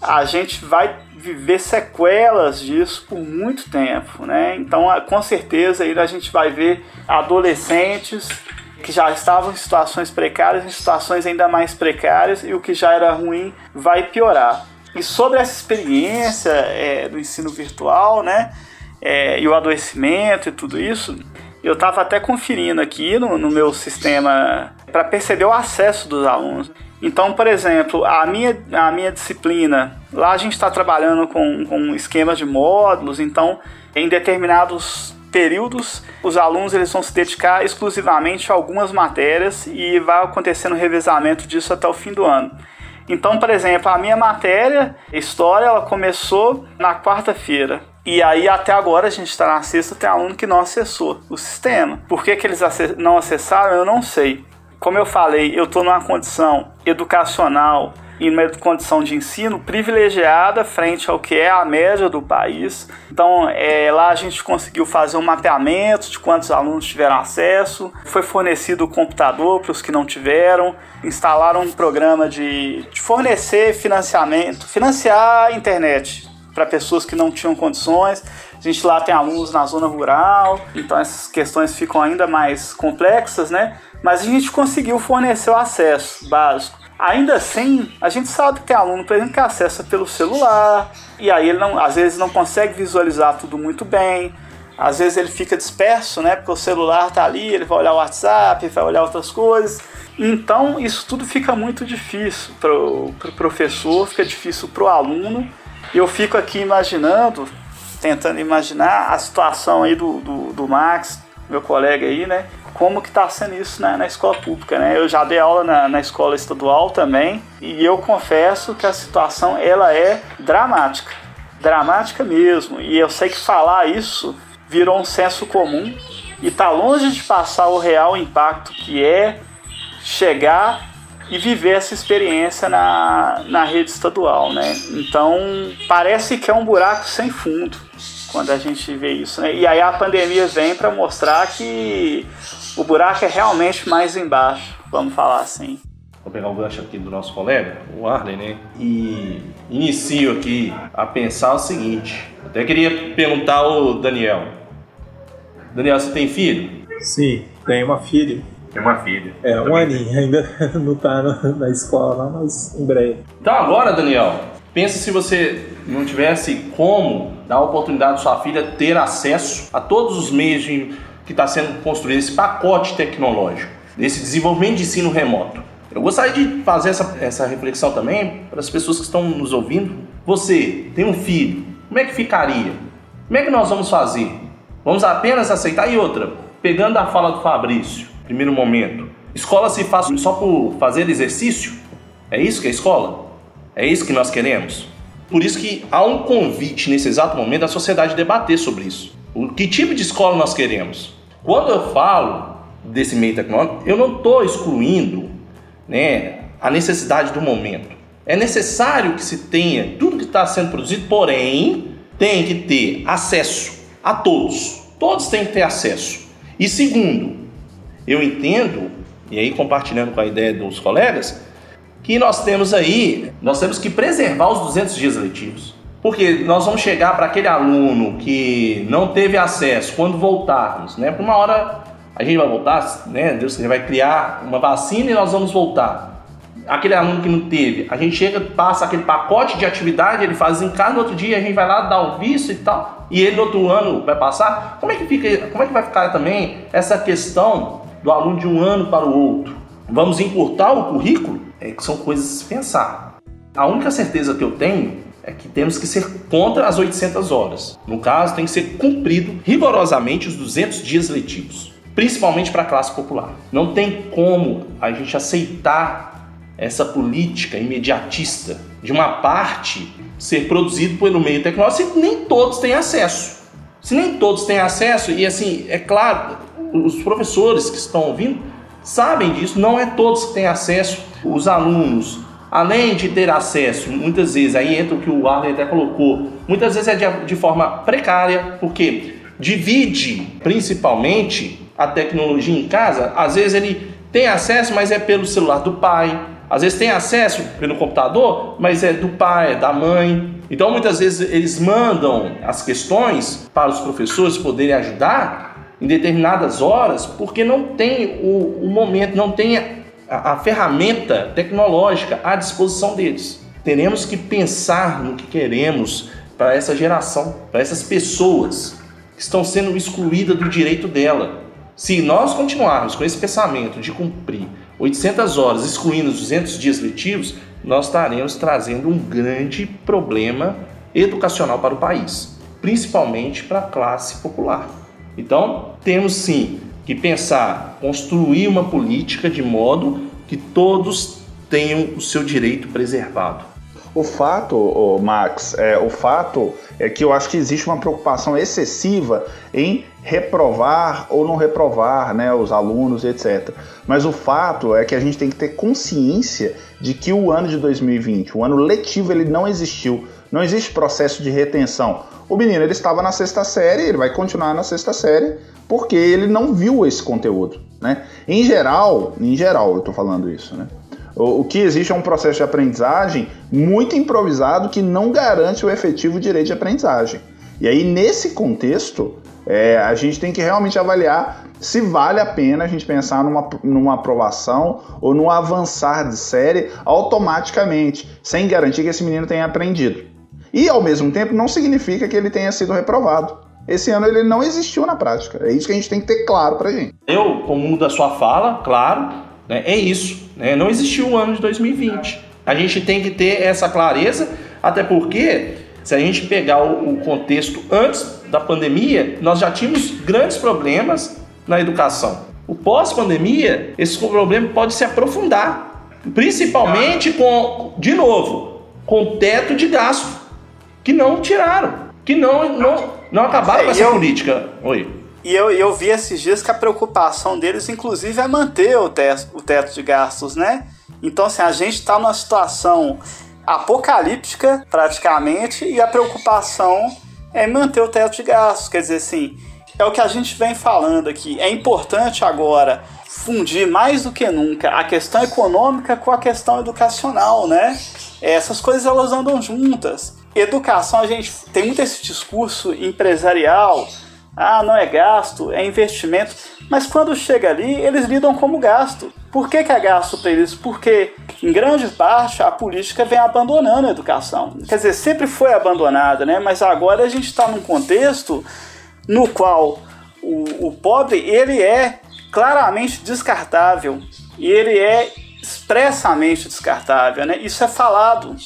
a gente vai viver sequelas disso por muito tempo, né? Então, com certeza, aí a gente vai ver adolescentes que já estavam em situações precárias, em situações ainda mais precárias, e o que já era ruim vai piorar. E sobre essa experiência é, do ensino virtual, né? É, e o adoecimento e tudo isso, eu estava até conferindo aqui no, no meu sistema para perceber o acesso dos alunos. Então, por exemplo, a minha, a minha disciplina, lá a gente está trabalhando com, com esquemas de módulos, então em determinados períodos os alunos eles vão se dedicar exclusivamente a algumas matérias e vai acontecendo o revezamento disso até o fim do ano. Então, por exemplo, a minha matéria, História, ela começou na quarta-feira. E aí, até agora, a gente está na sexta, tem aluno que não acessou o sistema. Por que, que eles não acessaram, eu não sei. Como eu falei, eu estou numa condição educacional e numa condição de ensino privilegiada frente ao que é a média do país. Então, é, lá a gente conseguiu fazer um mapeamento de quantos alunos tiveram acesso, foi fornecido o computador para os que não tiveram, instalaram um programa de, de fornecer financiamento, financiar a internet para pessoas que não tinham condições. A gente lá tem alunos na zona rural, então essas questões ficam ainda mais complexas, né? Mas a gente conseguiu fornecer o acesso básico. Ainda assim, a gente sabe que tem aluno, por exemplo, que acessa pelo celular, e aí ele não, às vezes não consegue visualizar tudo muito bem. Às vezes ele fica disperso, né? Porque o celular tá ali, ele vai olhar o WhatsApp, vai olhar outras coisas. Então, isso tudo fica muito difícil para o pro professor, fica difícil para o aluno. Eu fico aqui imaginando tentando imaginar a situação aí do, do, do Max, meu colega aí, né? Como que tá sendo isso na, na escola pública, né? Eu já dei aula na, na escola estadual também e eu confesso que a situação ela é dramática, dramática mesmo. E eu sei que falar isso virou um senso comum e tá longe de passar o real impacto que é chegar e viver essa experiência na, na rede estadual, né? Então parece que é um buraco sem fundo quando a gente vê isso, né? E aí a pandemia vem para mostrar que o buraco é realmente mais embaixo, vamos falar assim. Vou pegar um gancho aqui do nosso colega, o Arley, né? E inicio aqui a pensar o seguinte. Até queria perguntar ao Daniel. Daniel, você tem filho? Sim, tenho uma filha. Tem uma filha. É, um aninho, ainda não tá na escola lá, mas em breve. Então agora, Daniel, pensa se você não tivesse como dar a oportunidade de sua filha ter acesso a todos os meios de, que está sendo construído, esse pacote tecnológico, desse desenvolvimento de ensino remoto. Eu gostaria de fazer essa, essa reflexão também para as pessoas que estão nos ouvindo. Você tem um filho, como é que ficaria? Como é que nós vamos fazer? Vamos apenas aceitar? E outra, pegando a fala do Fabrício, primeiro momento, escola se faz só por fazer exercício? É isso que é escola? É isso que nós queremos? Por isso que há um convite nesse exato momento da sociedade debater sobre isso. O que tipo de escola nós queremos? Quando eu falo desse meio tecnológico, eu não estou excluindo né, a necessidade do momento. É necessário que se tenha tudo que está sendo produzido, porém, tem que ter acesso a todos. Todos têm que ter acesso. E segundo, eu entendo, e aí compartilhando com a ideia dos colegas, que nós temos aí, nós temos que preservar os 200 dias letivos. Porque nós vamos chegar para aquele aluno que não teve acesso quando voltarmos, né? Por uma hora a gente vai voltar, né? Deus vai criar uma vacina e nós vamos voltar. Aquele aluno que não teve, a gente chega, passa aquele pacote de atividade, ele faz em casa, no outro dia a gente vai lá dar o visto e tal, e ele no outro ano vai passar. Como é que fica, como é que vai ficar também essa questão do aluno de um ano para o outro? Vamos encurtar o currículo? É são coisas a se pensar. A única certeza que eu tenho é que temos que ser contra as 800 horas. No caso, tem que ser cumprido rigorosamente os 200 dias letivos, principalmente para a classe popular. Não tem como a gente aceitar essa política imediatista de uma parte ser produzido pelo meio tecnológico se nem todos têm acesso. Se nem todos têm acesso, e assim, é claro, os professores que estão ouvindo sabem disso, não é todos que têm acesso, os alunos, além de ter acesso, muitas vezes, aí entra o que o Arlen até colocou, muitas vezes é de, de forma precária, porque divide principalmente a tecnologia em casa, às vezes ele tem acesso, mas é pelo celular do pai, às vezes tem acesso pelo computador, mas é do pai, é da mãe. Então muitas vezes eles mandam as questões para os professores poderem ajudar em determinadas horas, porque não tem o, o momento, não tem a, a ferramenta tecnológica à disposição deles. Teremos que pensar no que queremos para essa geração, para essas pessoas que estão sendo excluídas do direito dela. Se nós continuarmos com esse pensamento de cumprir 800 horas, excluindo os 200 dias letivos, nós estaremos trazendo um grande problema educacional para o país, principalmente para a classe popular. Então, temos sim que pensar, construir uma política de modo que todos tenham o seu direito preservado. O fato, Max, é, o fato é que eu acho que existe uma preocupação excessiva em reprovar ou não reprovar né, os alunos, etc. Mas o fato é que a gente tem que ter consciência de que o ano de 2020, o ano letivo, ele não existiu. Não existe processo de retenção. O menino ele estava na sexta série, ele vai continuar na sexta série porque ele não viu esse conteúdo, né? Em geral, em geral, eu estou falando isso, né? O, o que existe é um processo de aprendizagem muito improvisado que não garante o efetivo direito de aprendizagem. E aí, nesse contexto, é, a gente tem que realmente avaliar se vale a pena a gente pensar numa, numa aprovação ou num avançar de série automaticamente, sem garantir que esse menino tenha aprendido. E, ao mesmo tempo, não significa que ele tenha sido reprovado. Esse ano ele não existiu na prática. É isso que a gente tem que ter claro pra gente. Eu, como da sua fala, claro, né, é isso. Né, não existiu o ano de 2020. A gente tem que ter essa clareza, até porque se a gente pegar o, o contexto antes da pandemia, nós já tínhamos grandes problemas na educação. O pós-pandemia, esse problema pode se aprofundar, principalmente com, de novo, com teto de gasto que não tiraram, que não, não, não acabaram é, com essa eu, política. Oi. E eu, eu vi esses dias que a preocupação deles, inclusive, é manter o teto, o teto de gastos, né? Então, assim, a gente está numa situação apocalíptica, praticamente, e a preocupação é manter o teto de gastos. Quer dizer, assim, é o que a gente vem falando aqui. É importante agora fundir mais do que nunca a questão econômica com a questão educacional, né? Essas coisas elas andam juntas. Educação, a gente tem muito esse discurso empresarial, ah, não é gasto, é investimento. Mas quando chega ali, eles lidam como gasto. Por que, que é gasto para eles? Porque, em grande parte, a política vem abandonando a educação. Quer dizer, sempre foi abandonada, né? mas agora a gente está num contexto no qual o, o pobre ele é claramente descartável e ele é expressamente descartável. Né? Isso é falado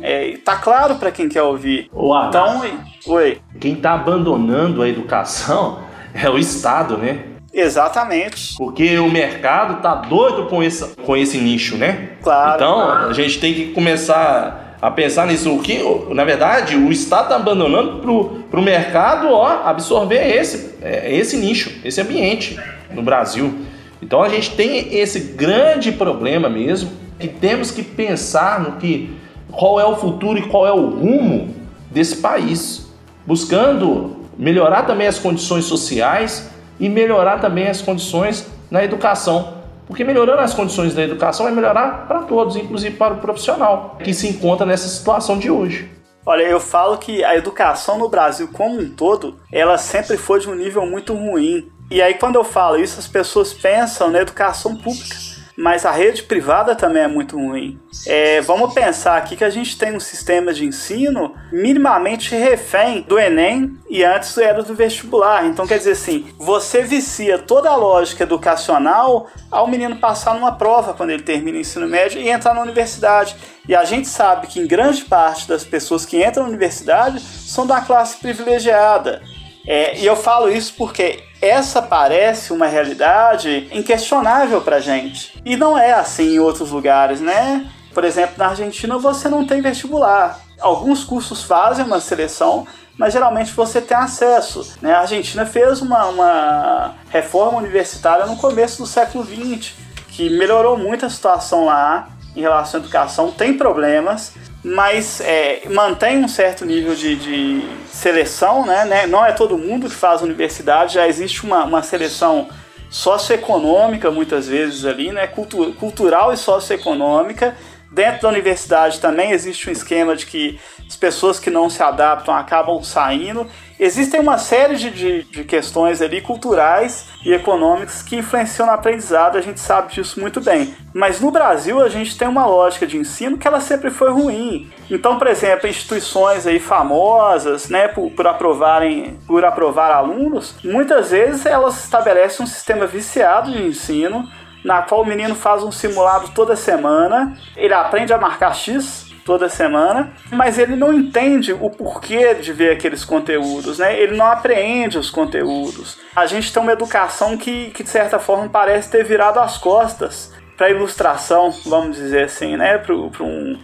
é, tá claro para quem quer ouvir. O então, oi. Quem tá abandonando a educação é o Estado, né? Exatamente. Porque o mercado tá doido com esse, com esse nicho, né? Claro. Então, claro. a gente tem que começar a pensar nisso. O que, na verdade, o Estado tá abandonando pro, pro mercado ó, absorver esse, é, esse nicho, esse ambiente no Brasil. Então a gente tem esse grande problema mesmo que temos que pensar no que qual é o futuro e qual é o rumo desse país, buscando melhorar também as condições sociais e melhorar também as condições na educação. Porque melhorando as condições da educação vai melhorar para todos, inclusive para o profissional que se encontra nessa situação de hoje. Olha, eu falo que a educação no Brasil como um todo, ela sempre foi de um nível muito ruim. E aí quando eu falo isso, as pessoas pensam na educação pública. Mas a rede privada também é muito ruim. É, vamos pensar aqui que a gente tem um sistema de ensino minimamente refém do Enem e antes era do vestibular. Então, quer dizer assim, você vicia toda a lógica educacional ao menino passar numa prova quando ele termina o ensino médio e entrar na universidade. E a gente sabe que em grande parte das pessoas que entram na universidade são da classe privilegiada. É, e eu falo isso porque essa parece uma realidade inquestionável para gente. E não é assim em outros lugares, né? Por exemplo, na Argentina você não tem vestibular. Alguns cursos fazem uma seleção, mas geralmente você tem acesso. Né? A Argentina fez uma, uma reforma universitária no começo do século XX, que melhorou muito a situação lá em relação à educação. Tem problemas, mas é, mantém um certo nível de, de seleção, né, né? Não é todo mundo que faz universidade, já existe uma, uma seleção socioeconômica muitas vezes ali, né? Cultu cultural e socioeconômica. Dentro da universidade também existe um esquema de que as pessoas que não se adaptam acabam saindo. Existem uma série de, de, de, questões ali culturais e econômicas que influenciam no aprendizado, a gente sabe disso muito bem. Mas no Brasil a gente tem uma lógica de ensino que ela sempre foi ruim. Então, por exemplo, instituições aí famosas, né, por, por aprovarem, por aprovar alunos, muitas vezes elas estabelecem um sistema viciado de ensino na qual o menino faz um simulado toda semana, ele aprende a marcar X toda semana, mas ele não entende o porquê de ver aqueles conteúdos, né? Ele não apreende os conteúdos. A gente tem uma educação que, que de certa forma parece ter virado as costas para ilustração, vamos dizer assim, né? Para um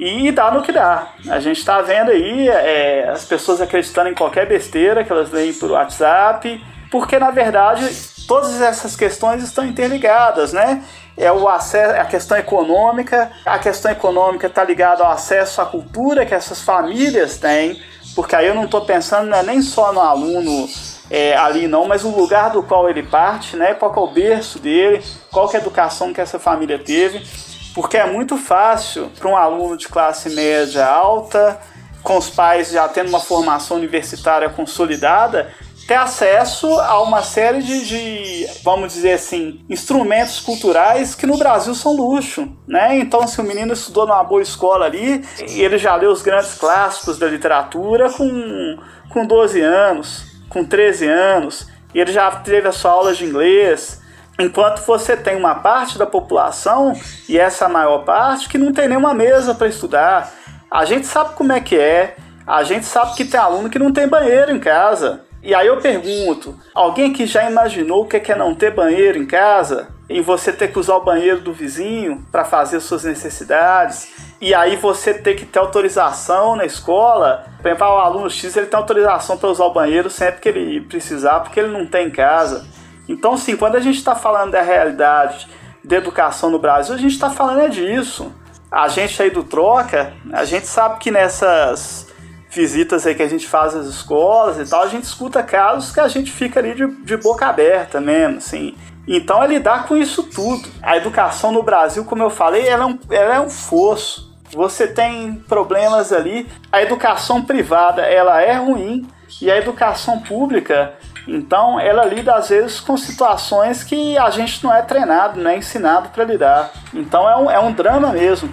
e dá no que dá. A gente está vendo aí é, as pessoas acreditando em qualquer besteira que elas leem por WhatsApp, porque na verdade todas essas questões estão interligadas, né? É o acesso, a questão econômica, a questão econômica está ligada ao acesso à cultura que essas famílias têm, porque aí eu não estou pensando né, nem só no aluno é, ali não, mas o lugar do qual ele parte, né? Qual é o berço dele, qual é a educação que essa família teve, porque é muito fácil para um aluno de classe média alta, com os pais já tendo uma formação universitária consolidada, ter acesso a uma série de, de, vamos dizer assim, instrumentos culturais que no Brasil são luxo, né? Então, se o menino estudou numa boa escola ali, ele já leu os grandes clássicos da literatura com, com 12 anos, com 13 anos, e ele já teve a sua aula de inglês, enquanto você tem uma parte da população, e essa maior parte, que não tem nenhuma mesa para estudar. A gente sabe como é que é, a gente sabe que tem aluno que não tem banheiro em casa. E aí eu pergunto: alguém que já imaginou o que é não ter banheiro em casa? E você ter que usar o banheiro do vizinho para fazer suas necessidades? E aí você ter que ter autorização na escola? Por exemplo, o aluno X ele tem autorização para usar o banheiro sempre que ele precisar, porque ele não tem em casa. Então, sim, quando a gente está falando da realidade da educação no Brasil, a gente está falando é disso. A gente aí do Troca, a gente sabe que nessas visitas aí que a gente faz às escolas e tal, a gente escuta casos que a gente fica ali de, de boca aberta mesmo, assim. Então é lidar com isso tudo. A educação no Brasil, como eu falei, ela é um, ela é um fosso. Você tem problemas ali. A educação privada, ela é ruim. E a educação pública, então, ela lida às vezes com situações que a gente não é treinado, não é ensinado para lidar. Então é um, é um drama mesmo.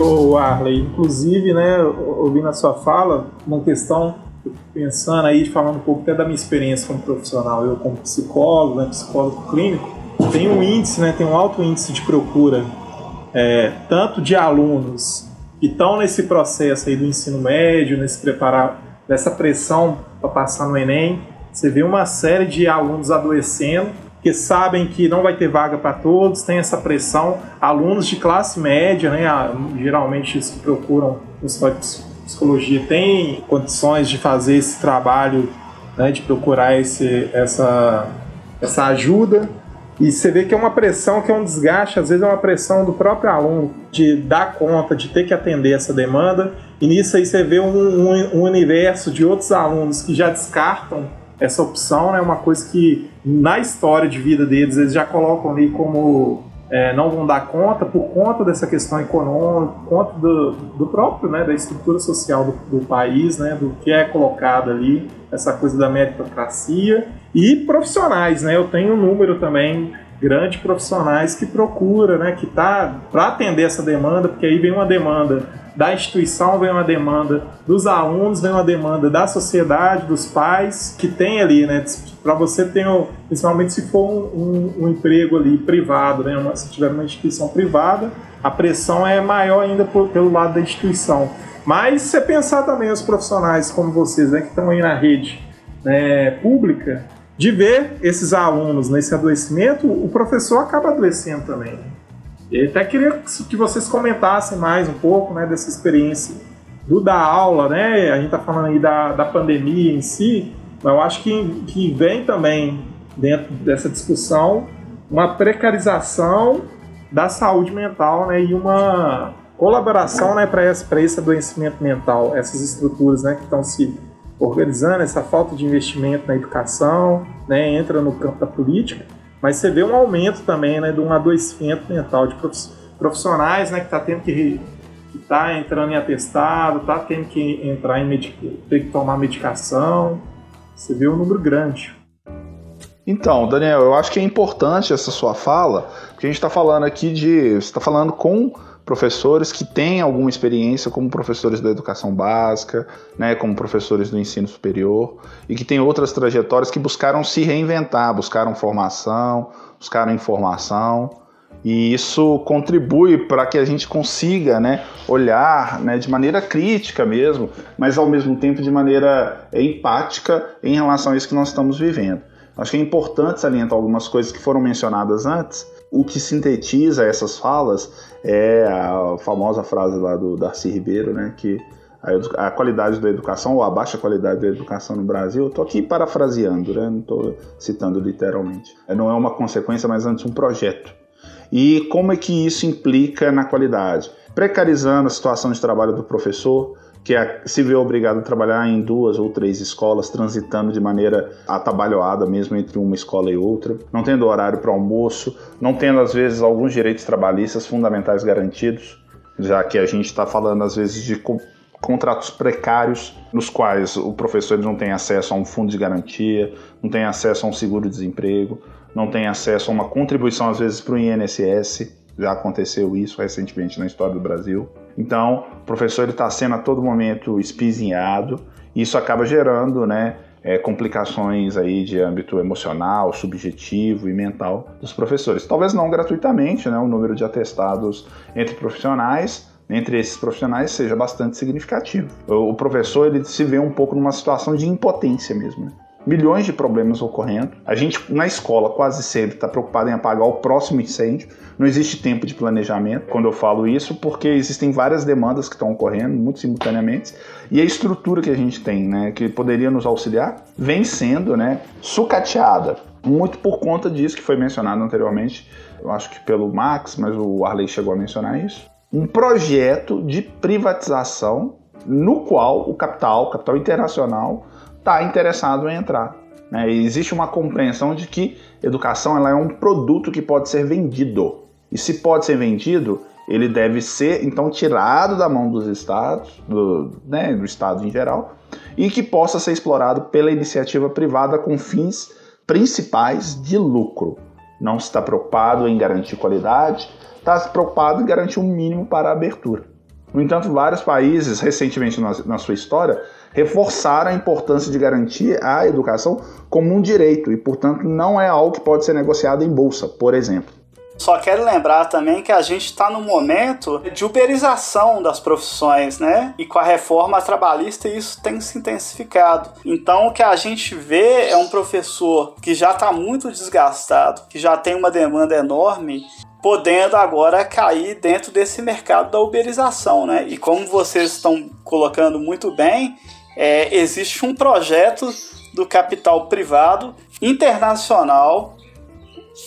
Ô Arley, inclusive, né, ouvindo a sua fala, uma questão, pensando aí, falando um pouco até da minha experiência como profissional, eu como psicólogo, né, psicólogo clínico, tem um índice, né, tem um alto índice de procura, é, tanto de alunos que estão nesse processo aí do ensino médio, nesse preparar, nessa pressão para passar no Enem, você vê uma série de alunos adoecendo que sabem que não vai ter vaga para todos, tem essa pressão. Alunos de classe média, né, geralmente os que procuram psicologia têm condições de fazer esse trabalho, né, de procurar esse, essa, essa ajuda. E você vê que é uma pressão, que é um desgaste, às vezes é uma pressão do próprio aluno de dar conta, de ter que atender essa demanda. E nisso aí você vê um, um, um universo de outros alunos que já descartam essa opção, é né, uma coisa que na história de vida deles eles já colocam ali como é, não vão dar conta por conta dessa questão econômica, por conta do, do próprio, né, da estrutura social do, do, país, né, do que é colocado ali, essa coisa da meritocracia e profissionais, né, eu tenho um número também grande de profissionais que procura, né, que tá para atender essa demanda, porque aí vem uma demanda da instituição, vem uma demanda dos alunos, vem uma demanda da sociedade, dos pais, que tem ali, né, para você ter, principalmente se for um, um, um emprego ali privado, né, uma, se tiver uma instituição privada, a pressão é maior ainda por, pelo lado da instituição. Mas se você pensar também os profissionais como vocês, né, que estão aí na rede né, pública, de ver esses alunos nesse adoecimento, o professor acaba adoecendo também. E até queria que vocês comentassem mais um pouco né, dessa experiência do da aula, né? A gente está falando aí da, da pandemia em si, mas eu acho que, que vem também dentro dessa discussão uma precarização da saúde mental né, e uma colaboração né, para esse, esse adoecimento mental, essas estruturas né, que estão se organizando, essa falta de investimento na educação, né, entra no campo da política, mas você vê um aumento também né, de um adoecimento mental de profissionais né, que está tendo que está entrando em atestado, está tendo que entrar em medic... ter que tomar medicação. Você vê um número grande. Então, Daniel, eu acho que é importante essa sua fala, porque a gente está falando aqui de. Você está falando com professores que têm alguma experiência como professores da educação básica, né, como professores do ensino superior e que têm outras trajetórias que buscaram se reinventar, buscaram formação, buscaram informação e isso contribui para que a gente consiga né, olhar né, de maneira crítica mesmo, mas ao mesmo tempo de maneira empática em relação a isso que nós estamos vivendo. Acho que é importante salientar algumas coisas que foram mencionadas antes. O que sintetiza essas falas é a famosa frase lá do Darcy Ribeiro, né, que a, a qualidade da educação ou a baixa qualidade da educação no Brasil, estou aqui parafraseando, né, não estou citando literalmente. É, não é uma consequência, mas antes um projeto. E como é que isso implica na qualidade? Precarizando a situação de trabalho do professor, que é, se vê obrigado a trabalhar em duas ou três escolas, transitando de maneira atabalhoada mesmo entre uma escola e outra, não tendo horário para almoço, não tendo às vezes alguns direitos trabalhistas fundamentais garantidos, já que a gente está falando às vezes de contratos precários nos quais o professor não tem acesso a um fundo de garantia, não tem acesso a um seguro-desemprego, não tem acesso a uma contribuição às vezes para o INSS, já aconteceu isso recentemente na história do Brasil. Então, o professor está sendo a todo momento espizinhado, e isso acaba gerando né, é, complicações aí de âmbito emocional, subjetivo e mental dos professores. Talvez não gratuitamente, né, o número de atestados entre profissionais, entre esses profissionais seja bastante significativo. O professor ele se vê um pouco numa situação de impotência mesmo. Né? Milhões de problemas ocorrendo. A gente, na escola, quase sempre está preocupado em apagar o próximo incêndio. Não existe tempo de planejamento quando eu falo isso, porque existem várias demandas que estão ocorrendo, muito simultaneamente. E a estrutura que a gente tem, né, que poderia nos auxiliar, vem sendo né, sucateada. Muito por conta disso que foi mencionado anteriormente, eu acho que pelo Max, mas o Arley chegou a mencionar isso. Um projeto de privatização no qual o capital, o capital internacional, está interessado em entrar. Né? existe uma compreensão de que educação ela é um produto que pode ser vendido. E se pode ser vendido, ele deve ser então tirado da mão dos estados, do, né, do estado em geral, e que possa ser explorado pela iniciativa privada com fins principais de lucro. Não está preocupado em garantir qualidade, está preocupado em garantir um mínimo para a abertura. No entanto, vários países, recentemente na, na sua história, reforçaram a importância de garantir a educação como um direito e, portanto, não é algo que pode ser negociado em bolsa, por exemplo. Só quero lembrar também que a gente está no momento de uberização das profissões, né? E com a reforma trabalhista isso tem se intensificado. Então o que a gente vê é um professor que já está muito desgastado, que já tem uma demanda enorme podendo agora cair dentro desse mercado da uberização, né? E como vocês estão colocando muito bem, é, existe um projeto do capital privado internacional.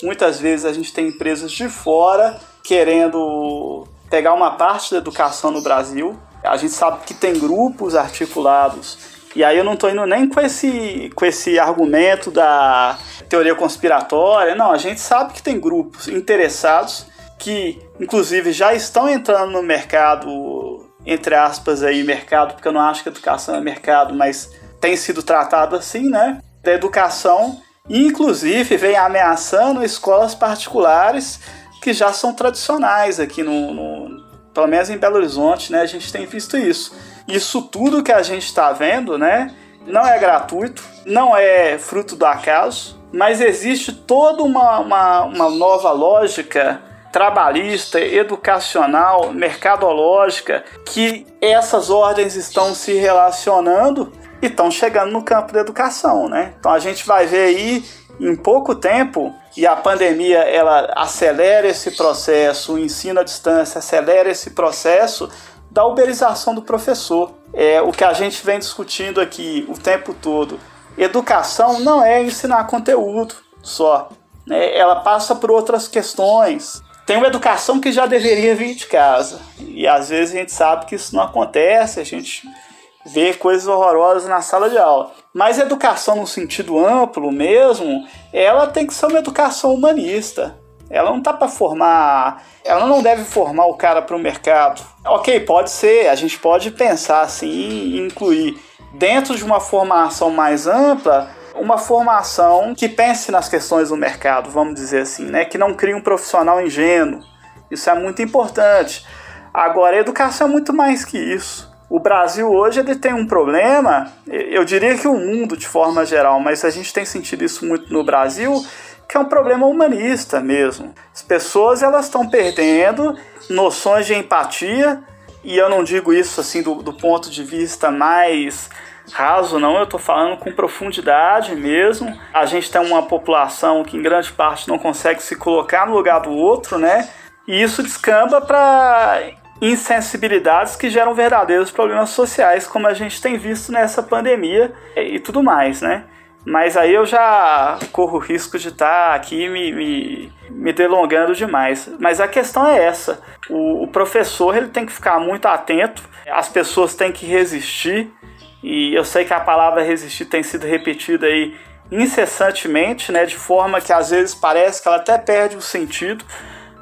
Muitas vezes a gente tem empresas de fora querendo pegar uma parte da educação no Brasil. A gente sabe que tem grupos articulados. E aí eu não estou indo nem com esse, com esse argumento da teoria conspiratória. Não, a gente sabe que tem grupos interessados que inclusive já estão entrando no mercado, entre aspas aí, mercado, porque eu não acho que educação é mercado, mas tem sido tratado assim, né? Da educação, inclusive vem ameaçando escolas particulares que já são tradicionais aqui no, no pelo menos em Belo Horizonte, né? A gente tem visto isso. Isso tudo que a gente está vendo, né? Não é gratuito, não é fruto do acaso, mas existe toda uma, uma, uma nova lógica trabalhista, educacional, mercadológica, que essas ordens estão se relacionando e estão chegando no campo da educação, né? Então a gente vai ver aí em pouco tempo e a pandemia ela acelera esse processo, o ensino à distância acelera esse processo da uberização do professor. É o que a gente vem discutindo aqui o tempo todo. Educação não é ensinar conteúdo só, né? ela passa por outras questões. Tem uma educação que já deveria vir de casa e às vezes a gente sabe que isso não acontece, a gente vê coisas horrorosas na sala de aula. Mas educação no sentido amplo mesmo, ela tem que ser uma educação humanista. Ela não tá para formar, ela não deve formar o cara para o mercado. Ok, pode ser, a gente pode pensar assim e incluir dentro de uma formação mais ampla uma formação que pense nas questões do mercado, vamos dizer assim, né? Que não crie um profissional ingênuo. Isso é muito importante. Agora, a educação é muito mais que isso. O Brasil hoje ele tem um problema, eu diria que o mundo de forma geral, mas a gente tem sentido isso muito no Brasil, que é um problema humanista mesmo. As pessoas elas estão perdendo noções de empatia, e eu não digo isso assim do, do ponto de vista mais raso, não, eu estou falando com profundidade mesmo. A gente tem uma população que em grande parte não consegue se colocar no lugar do outro, né? E isso descamba para insensibilidades que geram verdadeiros problemas sociais, como a gente tem visto nessa pandemia e tudo mais, né? Mas aí eu já corro o risco de estar tá aqui me, me, me, delongando demais. Mas a questão é essa: o, o professor ele tem que ficar muito atento, as pessoas têm que resistir, e eu sei que a palavra resistir tem sido repetida aí incessantemente, né, de forma que às vezes parece que ela até perde o sentido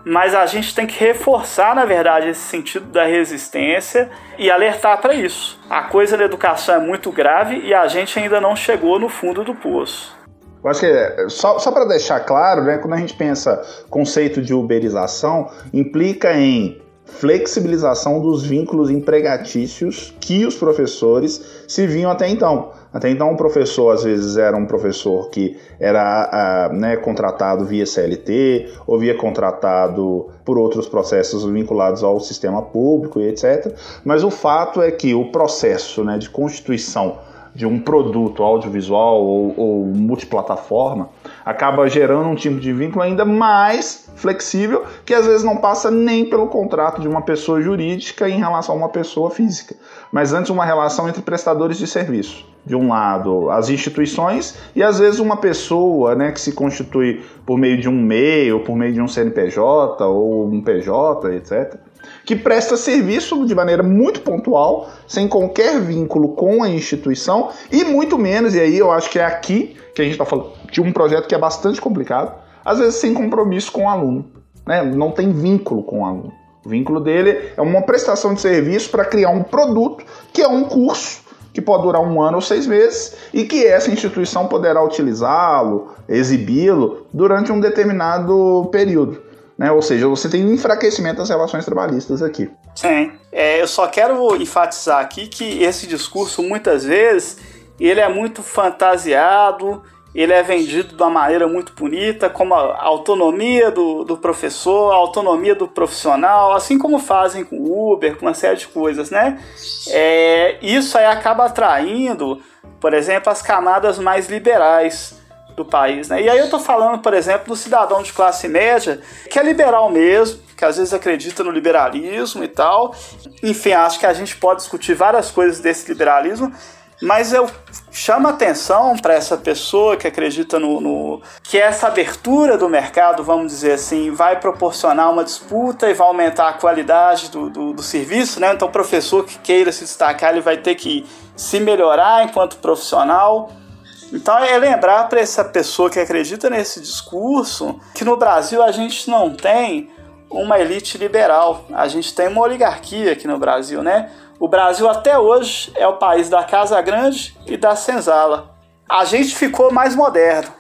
mas a gente tem que reforçar, na verdade, esse sentido da resistência e alertar para isso. A coisa da educação é muito grave e a gente ainda não chegou no fundo do poço. Eu acho que, é, só, só para deixar claro, né, quando a gente pensa conceito de uberização, implica em flexibilização dos vínculos empregatícios que os professores se vinham até então. Até então, o professor, às vezes, era um professor que era né, contratado via CLT ou via contratado por outros processos vinculados ao sistema público e etc. Mas o fato é que o processo né, de constituição de um produto audiovisual ou, ou multiplataforma acaba gerando um tipo de vínculo ainda mais flexível que às vezes não passa nem pelo contrato de uma pessoa jurídica em relação a uma pessoa física, mas antes uma relação entre prestadores de serviço. De um lado, as instituições e às vezes uma pessoa né, que se constitui por meio de um MEI ou por meio de um CNPJ ou um PJ, etc que presta serviço de maneira muito pontual, sem qualquer vínculo com a instituição e muito menos, e aí eu acho que é aqui que a gente está falando de um projeto que é bastante complicado, às vezes sem compromisso com o aluno, né? não tem vínculo com o aluno. O vínculo dele é uma prestação de serviço para criar um produto que é um curso que pode durar um ano ou seis meses e que essa instituição poderá utilizá-lo, exibi-lo durante um determinado período. Né? Ou seja, você tem um enfraquecimento das relações trabalhistas aqui. Sim. É, eu só quero enfatizar aqui que esse discurso, muitas vezes, ele é muito fantasiado, ele é vendido de uma maneira muito bonita, como a autonomia do, do professor, a autonomia do profissional, assim como fazem com o Uber, com uma série de coisas, né? É, isso aí acaba atraindo, por exemplo, as camadas mais liberais do país. Né? E aí eu estou falando, por exemplo, do cidadão de classe média, que é liberal mesmo, que às vezes acredita no liberalismo e tal. Enfim, acho que a gente pode discutir várias coisas desse liberalismo, mas eu chamo atenção para essa pessoa que acredita no, no, que essa abertura do mercado, vamos dizer assim, vai proporcionar uma disputa e vai aumentar a qualidade do, do, do serviço, né? Então, o professor que queira se destacar, ele vai ter que se melhorar enquanto profissional. Então é lembrar para essa pessoa que acredita nesse discurso que no Brasil a gente não tem uma elite liberal. A gente tem uma oligarquia aqui no Brasil, né? O Brasil até hoje é o país da Casa Grande e da Senzala. A gente ficou mais moderno.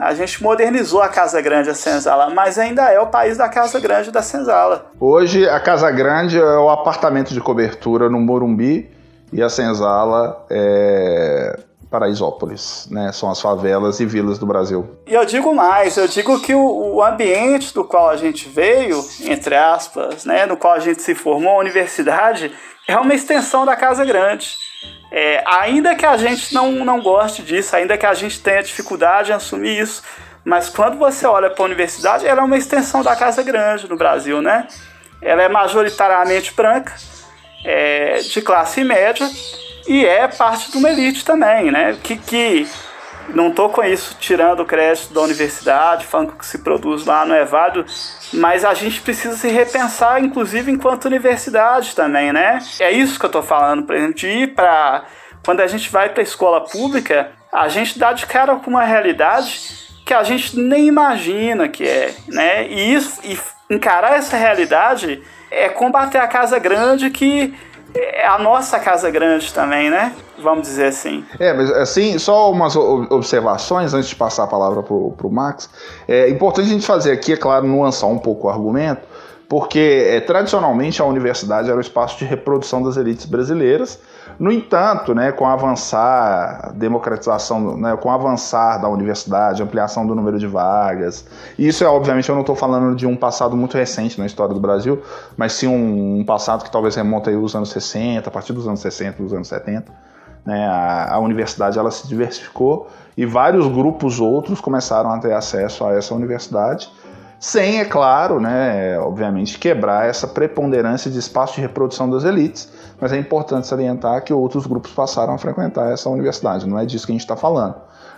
A gente modernizou a Casa Grande a Senzala, mas ainda é o país da Casa Grande e da Senzala. Hoje a Casa Grande é o apartamento de cobertura no Morumbi e a Senzala é Paraisópolis, né? São as favelas e vilas do Brasil. E eu digo mais, eu digo que o, o, ambiente do qual a gente veio, entre aspas, né, no qual a gente se formou, a universidade, é uma extensão da Casa Grande. É, ainda que a gente não, não goste disso, ainda que a gente tenha dificuldade em assumir isso, mas quando você olha para a universidade, ela é uma extensão da Casa Grande no Brasil, né? Ela é majoritariamente branca, é, de classe média, e é parte de uma elite também, né? Que, que não estou com isso tirando o crédito da universidade, falando que o que se produz lá não é válido, mas a gente precisa se repensar, inclusive enquanto universidade também, né? É isso que eu estou falando, por exemplo, de ir para. Quando a gente vai para a escola pública, a gente dá de cara com uma realidade que a gente nem imagina que é, né? E, isso, e encarar essa realidade é combater a casa grande que é a nossa casa grande também, né? Vamos dizer assim. É, mas assim, só umas observações antes de passar a palavra pro, pro Max. É importante a gente fazer aqui, é claro, nuançar um pouco o argumento, porque é, tradicionalmente a universidade era o espaço de reprodução das elites brasileiras. No entanto, né, com avançar, democratização, né, com avançar da universidade, ampliação do número de vagas, isso é obviamente eu não estou falando de um passado muito recente na história do Brasil, mas sim um, um passado que talvez remonta aí aos anos 60, a partir dos anos 60, dos anos 70. Né, a, a universidade ela se diversificou e vários grupos outros começaram a ter acesso a essa universidade sem, é claro, né, obviamente, quebrar essa preponderância de espaço de reprodução das elites, mas é importante salientar que outros grupos passaram a frequentar essa universidade, não é disso que a gente está falando.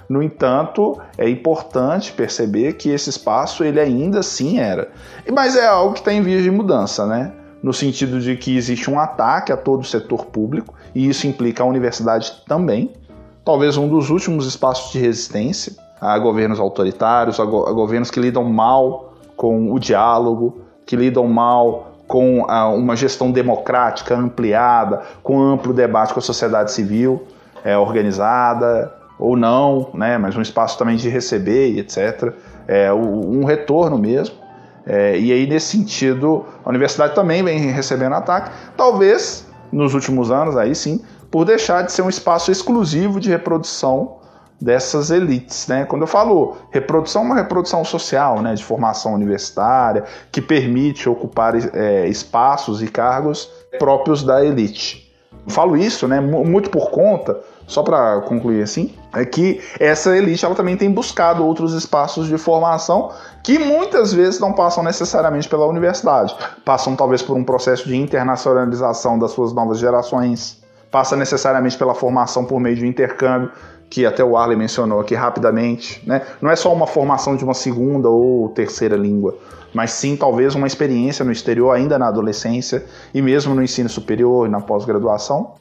No entanto, é importante perceber que esse espaço ele ainda assim era, mas é algo que está em vias de mudança, né? No sentido de que existe um ataque a todo o setor público e isso implica a universidade também, talvez um dos últimos espaços de resistência a governos autoritários, a, go a governos que lidam mal com o diálogo, que lidam mal com a, uma gestão democrática ampliada, com amplo debate com a sociedade civil é, organizada ou não, né, mas um espaço também de receber etc. É, um retorno mesmo. É, e aí, nesse sentido, a universidade também vem recebendo ataque, talvez nos últimos anos, aí sim, por deixar de ser um espaço exclusivo de reprodução dessas elites, né? Quando eu falo reprodução, é uma reprodução social, né, de formação universitária, que permite ocupar é, espaços e cargos próprios da elite. Eu falo isso, né, muito por conta, só para concluir assim, é que essa elite ela também tem buscado outros espaços de formação que muitas vezes não passam necessariamente pela universidade, passam talvez por um processo de internacionalização das suas novas gerações, passa necessariamente pela formação por meio de intercâmbio que até o Arley mencionou aqui rapidamente, né? não é só uma formação de uma segunda ou terceira língua, mas sim talvez uma experiência no exterior ainda na adolescência e mesmo no ensino superior e na pós-graduação.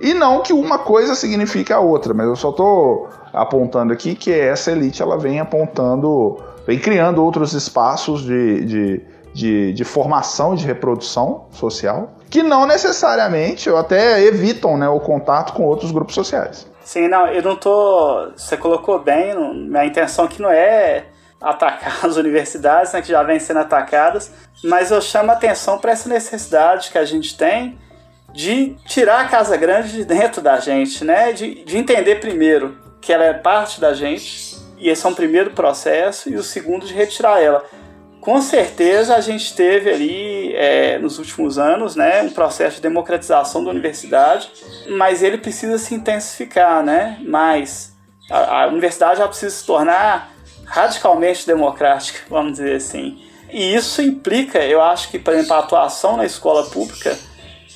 E não que uma coisa signifique a outra, mas eu só estou apontando aqui que essa elite ela vem apontando, vem criando outros espaços de, de, de, de formação, de reprodução social, que não necessariamente ou até evitam né, o contato com outros grupos sociais. Sim, não, eu não tô. Você colocou bem, não, minha intenção aqui não é atacar as universidades, né, que já vêm sendo atacadas, mas eu chamo a atenção para essa necessidade que a gente tem de tirar a Casa Grande de dentro da gente, né? De, de entender primeiro que ela é parte da gente, e esse é um primeiro processo, e o segundo de retirar ela com certeza a gente teve ali é, nos últimos anos né, um processo de democratização da universidade, mas ele precisa se intensificar, né? Mas a, a universidade já precisa se tornar radicalmente democrática, vamos dizer assim. E isso implica, eu acho que, por exemplo, a atuação na escola pública,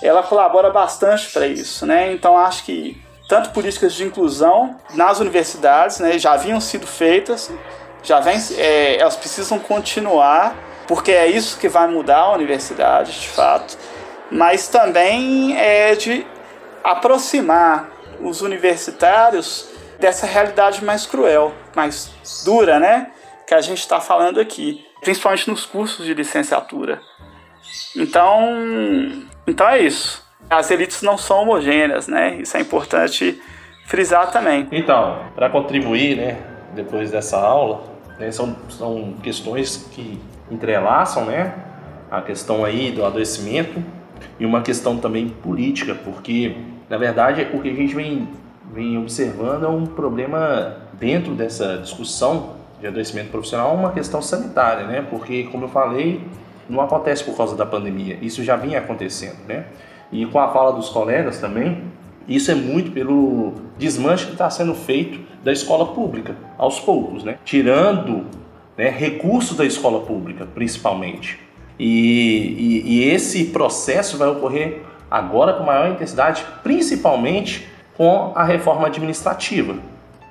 ela colabora bastante para isso, né? Então acho que tanto políticas de inclusão nas universidades, né, já haviam sido feitas, já vem, é, elas precisam continuar, porque é isso que vai mudar a universidade, de fato, mas também é de aproximar os universitários dessa realidade mais cruel, mais dura, né? Que a gente está falando aqui, principalmente nos cursos de licenciatura. Então, então é isso. As elites não são homogêneas, né? Isso é importante frisar também. Então, para contribuir, né, depois dessa aula, né, são, são questões que entrelaçam, né, a questão aí do adoecimento e uma questão também política, porque na verdade o que a gente vem, vem observando é um problema dentro dessa discussão de adoecimento profissional, uma questão sanitária, né, porque como eu falei, não acontece por causa da pandemia, isso já vinha acontecendo, né, e com a fala dos colegas também, isso é muito pelo desmanche que está sendo feito da escola pública, aos poucos, né? tirando né, recursos da escola pública, principalmente. E, e, e, esse processo vai ocorrer agora com maior intensidade, principalmente com a reforma administrativa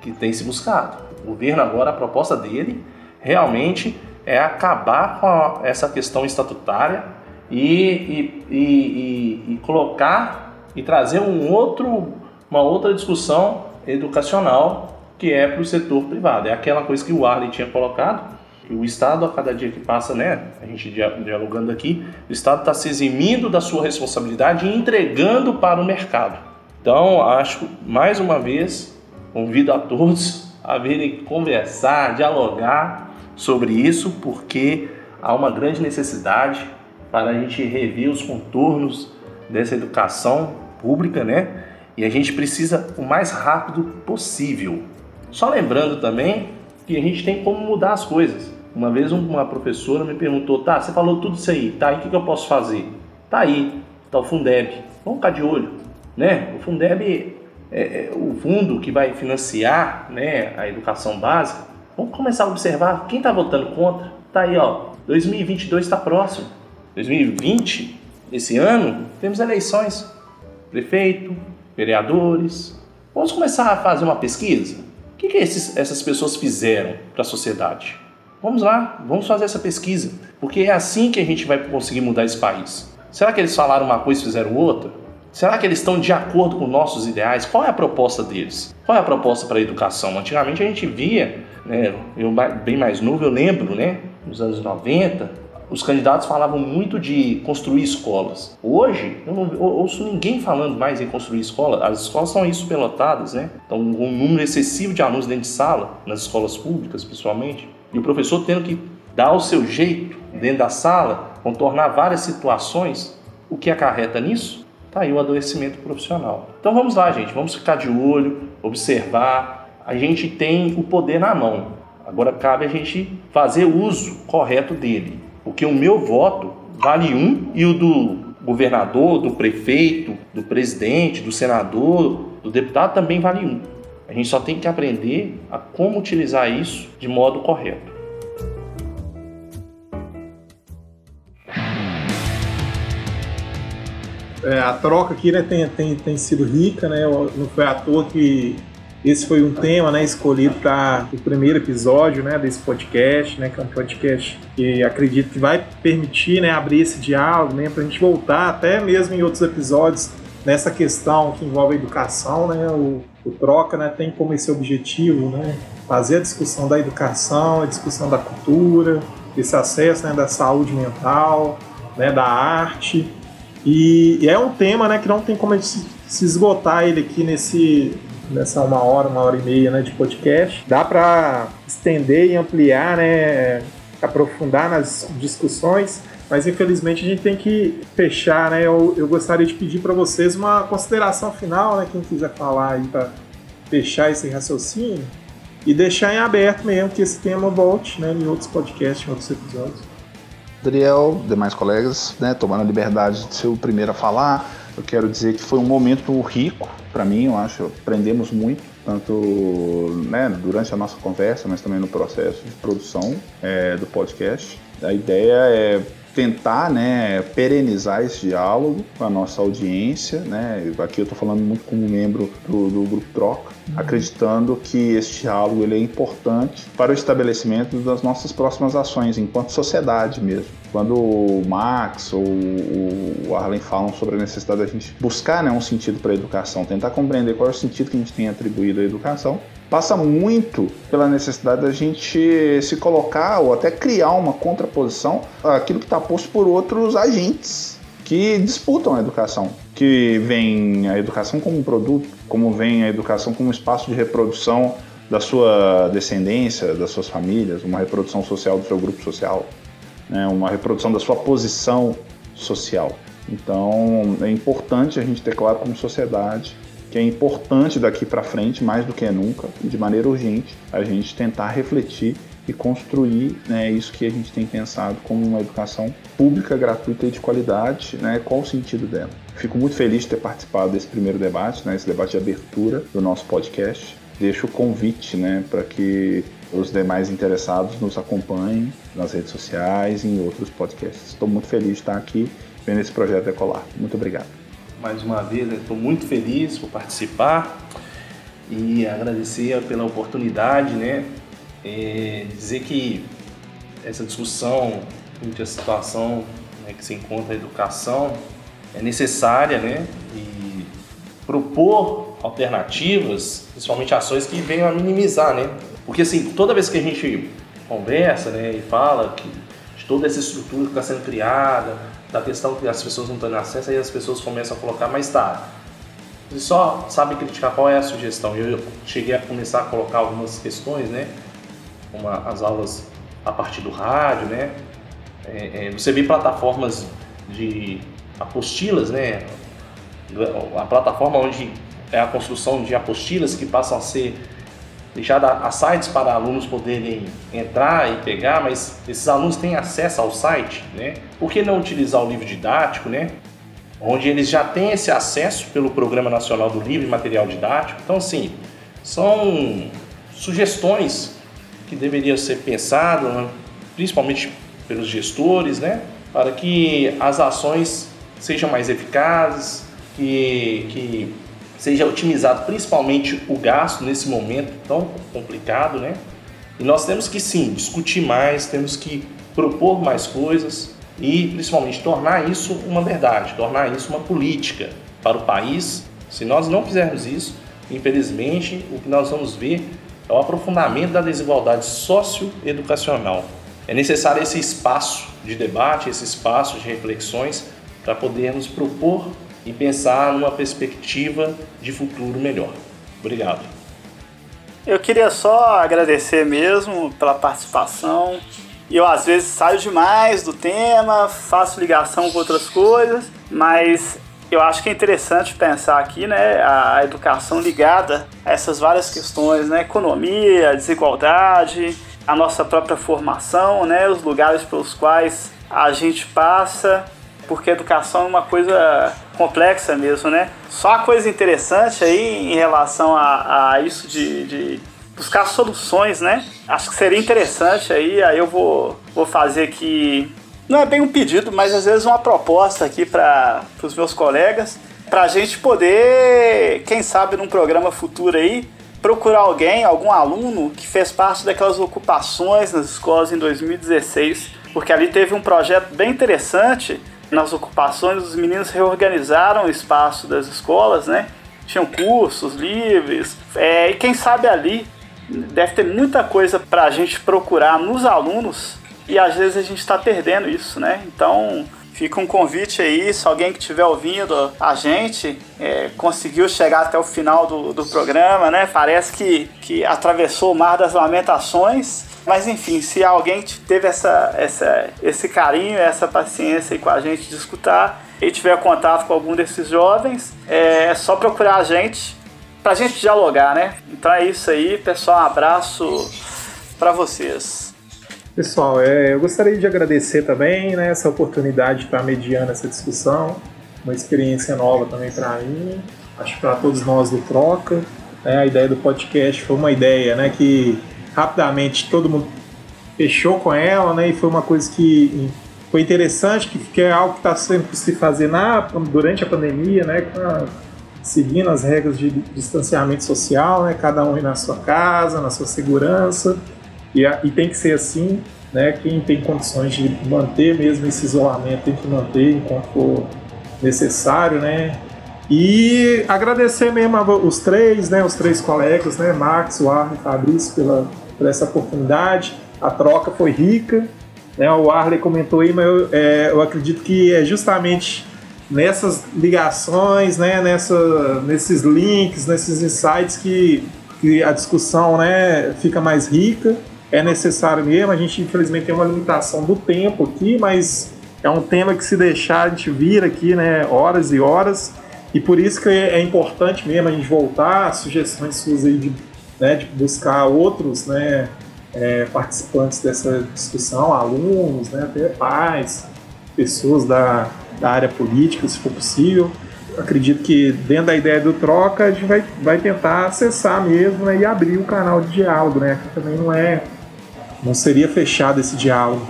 que tem se buscado. O governo agora, a proposta dele realmente é acabar com a, essa questão estatutária e, e, e colocar e trazer um outro, uma outra discussão educacional que é para o setor privado. É aquela coisa que o Arley tinha colocado, que o Estado, a cada dia que passa, né, a gente dialogando aqui, o Estado está se eximindo da sua responsabilidade e entregando para o mercado. Então, acho, mais uma vez, convido a todos a virem conversar, dialogar sobre isso, porque há uma grande necessidade para a gente rever os contornos dessa educação pública, né? E a gente precisa o mais rápido possível. Só lembrando também que a gente tem como mudar as coisas. Uma vez uma professora me perguntou, tá, você falou tudo isso aí, tá, e o que, que eu posso fazer? Tá aí, tá o Fundeb, vamos ficar de olho, né? O Fundeb é, é o fundo que vai financiar né, a educação básica. Vamos começar a observar quem está votando contra. Tá aí, ó, 2022 está próximo. 2020, esse ano, temos eleições prefeito, vereadores. Vamos começar a fazer uma pesquisa? O que, que esses, essas pessoas fizeram para a sociedade? Vamos lá, vamos fazer essa pesquisa, porque é assim que a gente vai conseguir mudar esse país. Será que eles falaram uma coisa e fizeram outra? Será que eles estão de acordo com nossos ideais? Qual é a proposta deles? Qual é a proposta para a educação? Antigamente a gente via, né, eu bem mais novo, eu lembro, né, nos anos 90, os candidatos falavam muito de construir escolas. Hoje, eu não ouço ninguém falando mais em construir escola. As escolas são isso pelotadas, né? Então, um número excessivo de alunos dentro de sala, nas escolas públicas, principalmente, e o professor tendo que dar o seu jeito dentro da sala, contornar várias situações, o que acarreta nisso? Tá aí o adoecimento profissional. Então vamos lá, gente, vamos ficar de olho, observar. A gente tem o poder na mão. Agora cabe a gente fazer uso correto dele. Porque o meu voto vale um e o do governador, do prefeito, do presidente, do senador, do deputado também vale um. A gente só tem que aprender a como utilizar isso de modo correto. É, a troca aqui né, tem, tem, tem sido rica, né? Não foi à toa que esse foi um tema né, escolhido para o primeiro episódio né, desse podcast, né, que é um podcast que acredito que vai permitir né, abrir esse diálogo né, para a gente voltar até mesmo em outros episódios nessa questão que envolve a educação. Né, o, o Troca né, tem como esse objetivo né, fazer a discussão da educação, a discussão da cultura, esse acesso né, da saúde mental, né, da arte. E, e, é um tema né, que não tem como a gente se, esgotar ele aqui nesse, nessa uma hora, uma hora e meia né, de podcast. Dá para estender e ampliar, né, aprofundar nas discussões, mas infelizmente a gente tem que fechar. Né? Eu, eu gostaria de pedir para vocês uma consideração final, né, quem quiser falar aí para fechar esse raciocínio e deixar em aberto mesmo que esse tema volte né, em outros podcasts, em outros episódios. Adriel, demais colegas, né, tomando a liberdade de ser o primeiro a falar, eu quero dizer que foi um momento rico para mim, eu acho, aprendemos muito, tanto né, durante a nossa conversa, mas também no processo de produção é, do podcast. A ideia é tentar né, perenizar esse diálogo com a nossa audiência. Né? Aqui eu estou falando muito como membro do, do Grupo Troca, uhum. acreditando que esse diálogo ele é importante para o estabelecimento das nossas próximas ações, enquanto sociedade mesmo. Quando o Max ou o Arlen falam sobre a necessidade da gente buscar né, um sentido para a educação, tentar compreender qual é o sentido que a gente tem atribuído à educação, passa muito pela necessidade da gente se colocar ou até criar uma contraposição àquilo que está posto por outros agentes que disputam a educação, que vem a educação como produto, como vem a educação como espaço de reprodução da sua descendência, das suas famílias, uma reprodução social do seu grupo social, né, uma reprodução da sua posição social. Então é importante a gente ter claro como sociedade que é importante daqui para frente, mais do que nunca, de maneira urgente, a gente tentar refletir e construir né, isso que a gente tem pensado como uma educação pública, gratuita e de qualidade, né, qual o sentido dela. Fico muito feliz de ter participado desse primeiro debate, né, esse debate de abertura do nosso podcast. Deixo o convite né, para que os demais interessados nos acompanhem nas redes sociais e em outros podcasts. Estou muito feliz de estar aqui vendo esse projeto decolar. Muito obrigado mais uma vez, estou muito feliz por participar e agradecer pela oportunidade, né? É, dizer que essa discussão entre a situação né, que se encontra a educação é necessária, né? E propor alternativas, principalmente ações que venham a minimizar, né? Porque assim, toda vez que a gente conversa, né, e fala que de toda essa estrutura que está sendo criada, da questão que as pessoas não têm acesso, aí as pessoas começam a colocar, mas tá, você só sabe criticar qual é a sugestão. Eu cheguei a começar a colocar algumas questões, né? Como as aulas a partir do rádio, né? É, é, você vê plataformas de apostilas, né? A plataforma onde é a construção de apostilas que passam a ser deixar a sites para alunos poderem entrar e pegar, mas esses alunos têm acesso ao site, né? Por que não utilizar o livro didático, né? Onde eles já têm esse acesso pelo Programa Nacional do Livro e Material Didático. Então, assim, são sugestões que deveriam ser pensadas, né? principalmente pelos gestores, né? Para que as ações sejam mais eficazes, que, que seja otimizado principalmente o gasto nesse momento tão complicado, né? E nós temos que sim discutir mais, temos que propor mais coisas e principalmente tornar isso uma verdade, tornar isso uma política para o país. Se nós não fizermos isso, infelizmente, o que nós vamos ver é o aprofundamento da desigualdade socioeducacional. É necessário esse espaço de debate, esse espaço de reflexões para podermos propor e pensar numa perspectiva de futuro melhor. Obrigado. Eu queria só agradecer mesmo pela participação. Eu às vezes saio demais do tema, faço ligação com outras coisas, mas eu acho que é interessante pensar aqui, né, a educação ligada a essas várias questões, né, economia, desigualdade, a nossa própria formação, né, os lugares pelos quais a gente passa porque a educação é uma coisa complexa mesmo, né? Só uma coisa interessante aí em relação a, a isso de, de buscar soluções, né? Acho que seria interessante aí, aí eu vou, vou fazer aqui, não é bem um pedido, mas às vezes uma proposta aqui para os meus colegas, para a gente poder, quem sabe num programa futuro aí, procurar alguém, algum aluno que fez parte daquelas ocupações nas escolas em 2016, porque ali teve um projeto bem interessante nas ocupações, os meninos reorganizaram o espaço das escolas, né? Tinham cursos livres, é, e quem sabe ali deve ter muita coisa para a gente procurar nos alunos e às vezes a gente está perdendo isso, né? Então fica um convite aí, se alguém que estiver ouvindo a gente é, conseguiu chegar até o final do, do programa, né? Parece que, que atravessou o mar das lamentações mas enfim, se alguém teve essa, essa, esse carinho, essa paciência com a gente de escutar e tiver contato com algum desses jovens, é só procurar a gente pra gente dialogar, né? Então é isso aí, pessoal. Um abraço para vocês. Pessoal, é, eu gostaria de agradecer também né, essa oportunidade de estar mediando essa discussão, uma experiência nova também para mim, acho para todos nós do Troca. Né, a ideia do podcast foi uma ideia né, que rapidamente todo mundo fechou com ela, né? E foi uma coisa que foi interessante, que, que é algo que está sendo se fazer na, durante a pandemia, né? A, seguindo as regras de distanciamento social, né? Cada um na sua casa, na sua segurança. E, e tem que ser assim, né? Quem tem condições de manter mesmo esse isolamento tem que manter enquanto for necessário, né? E agradecer mesmo os três, né, os três colegas, né, Max, Arley e Fabrício, pela, por essa oportunidade. A troca foi rica, né, o Arley comentou aí, mas eu, é, eu acredito que é justamente nessas ligações, né, nessa, nesses links, nesses insights que, que a discussão né, fica mais rica. É necessário mesmo, a gente infelizmente tem uma limitação do tempo aqui, mas é um tema que se deixar a gente vira aqui né, horas e horas. E por isso que é importante mesmo a gente voltar, sugestões suas aí de, né, de buscar outros né, é, participantes dessa discussão, alunos, né, até pais, pessoas da, da área política, se for possível. Acredito que dentro da ideia do troca a gente vai, vai tentar acessar mesmo né, e abrir o canal de diálogo, né? Que também não é. Não seria fechado esse diálogo.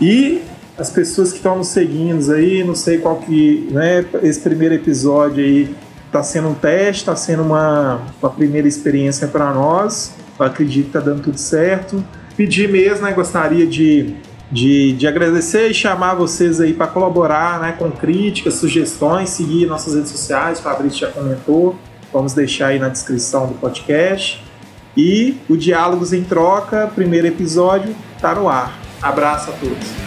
E as pessoas que estão nos seguindo aí, não sei qual que, né, esse primeiro episódio aí está sendo um teste, está sendo uma, uma primeira experiência para nós. Eu acredito que está dando tudo certo. Pedir mesmo, né, gostaria de, de, de agradecer e chamar vocês aí para colaborar, né, com críticas, sugestões, seguir nossas redes sociais, o Fabrício já comentou, vamos deixar aí na descrição do podcast. E o Diálogos em Troca, primeiro episódio, está no ar. Abraço a todos.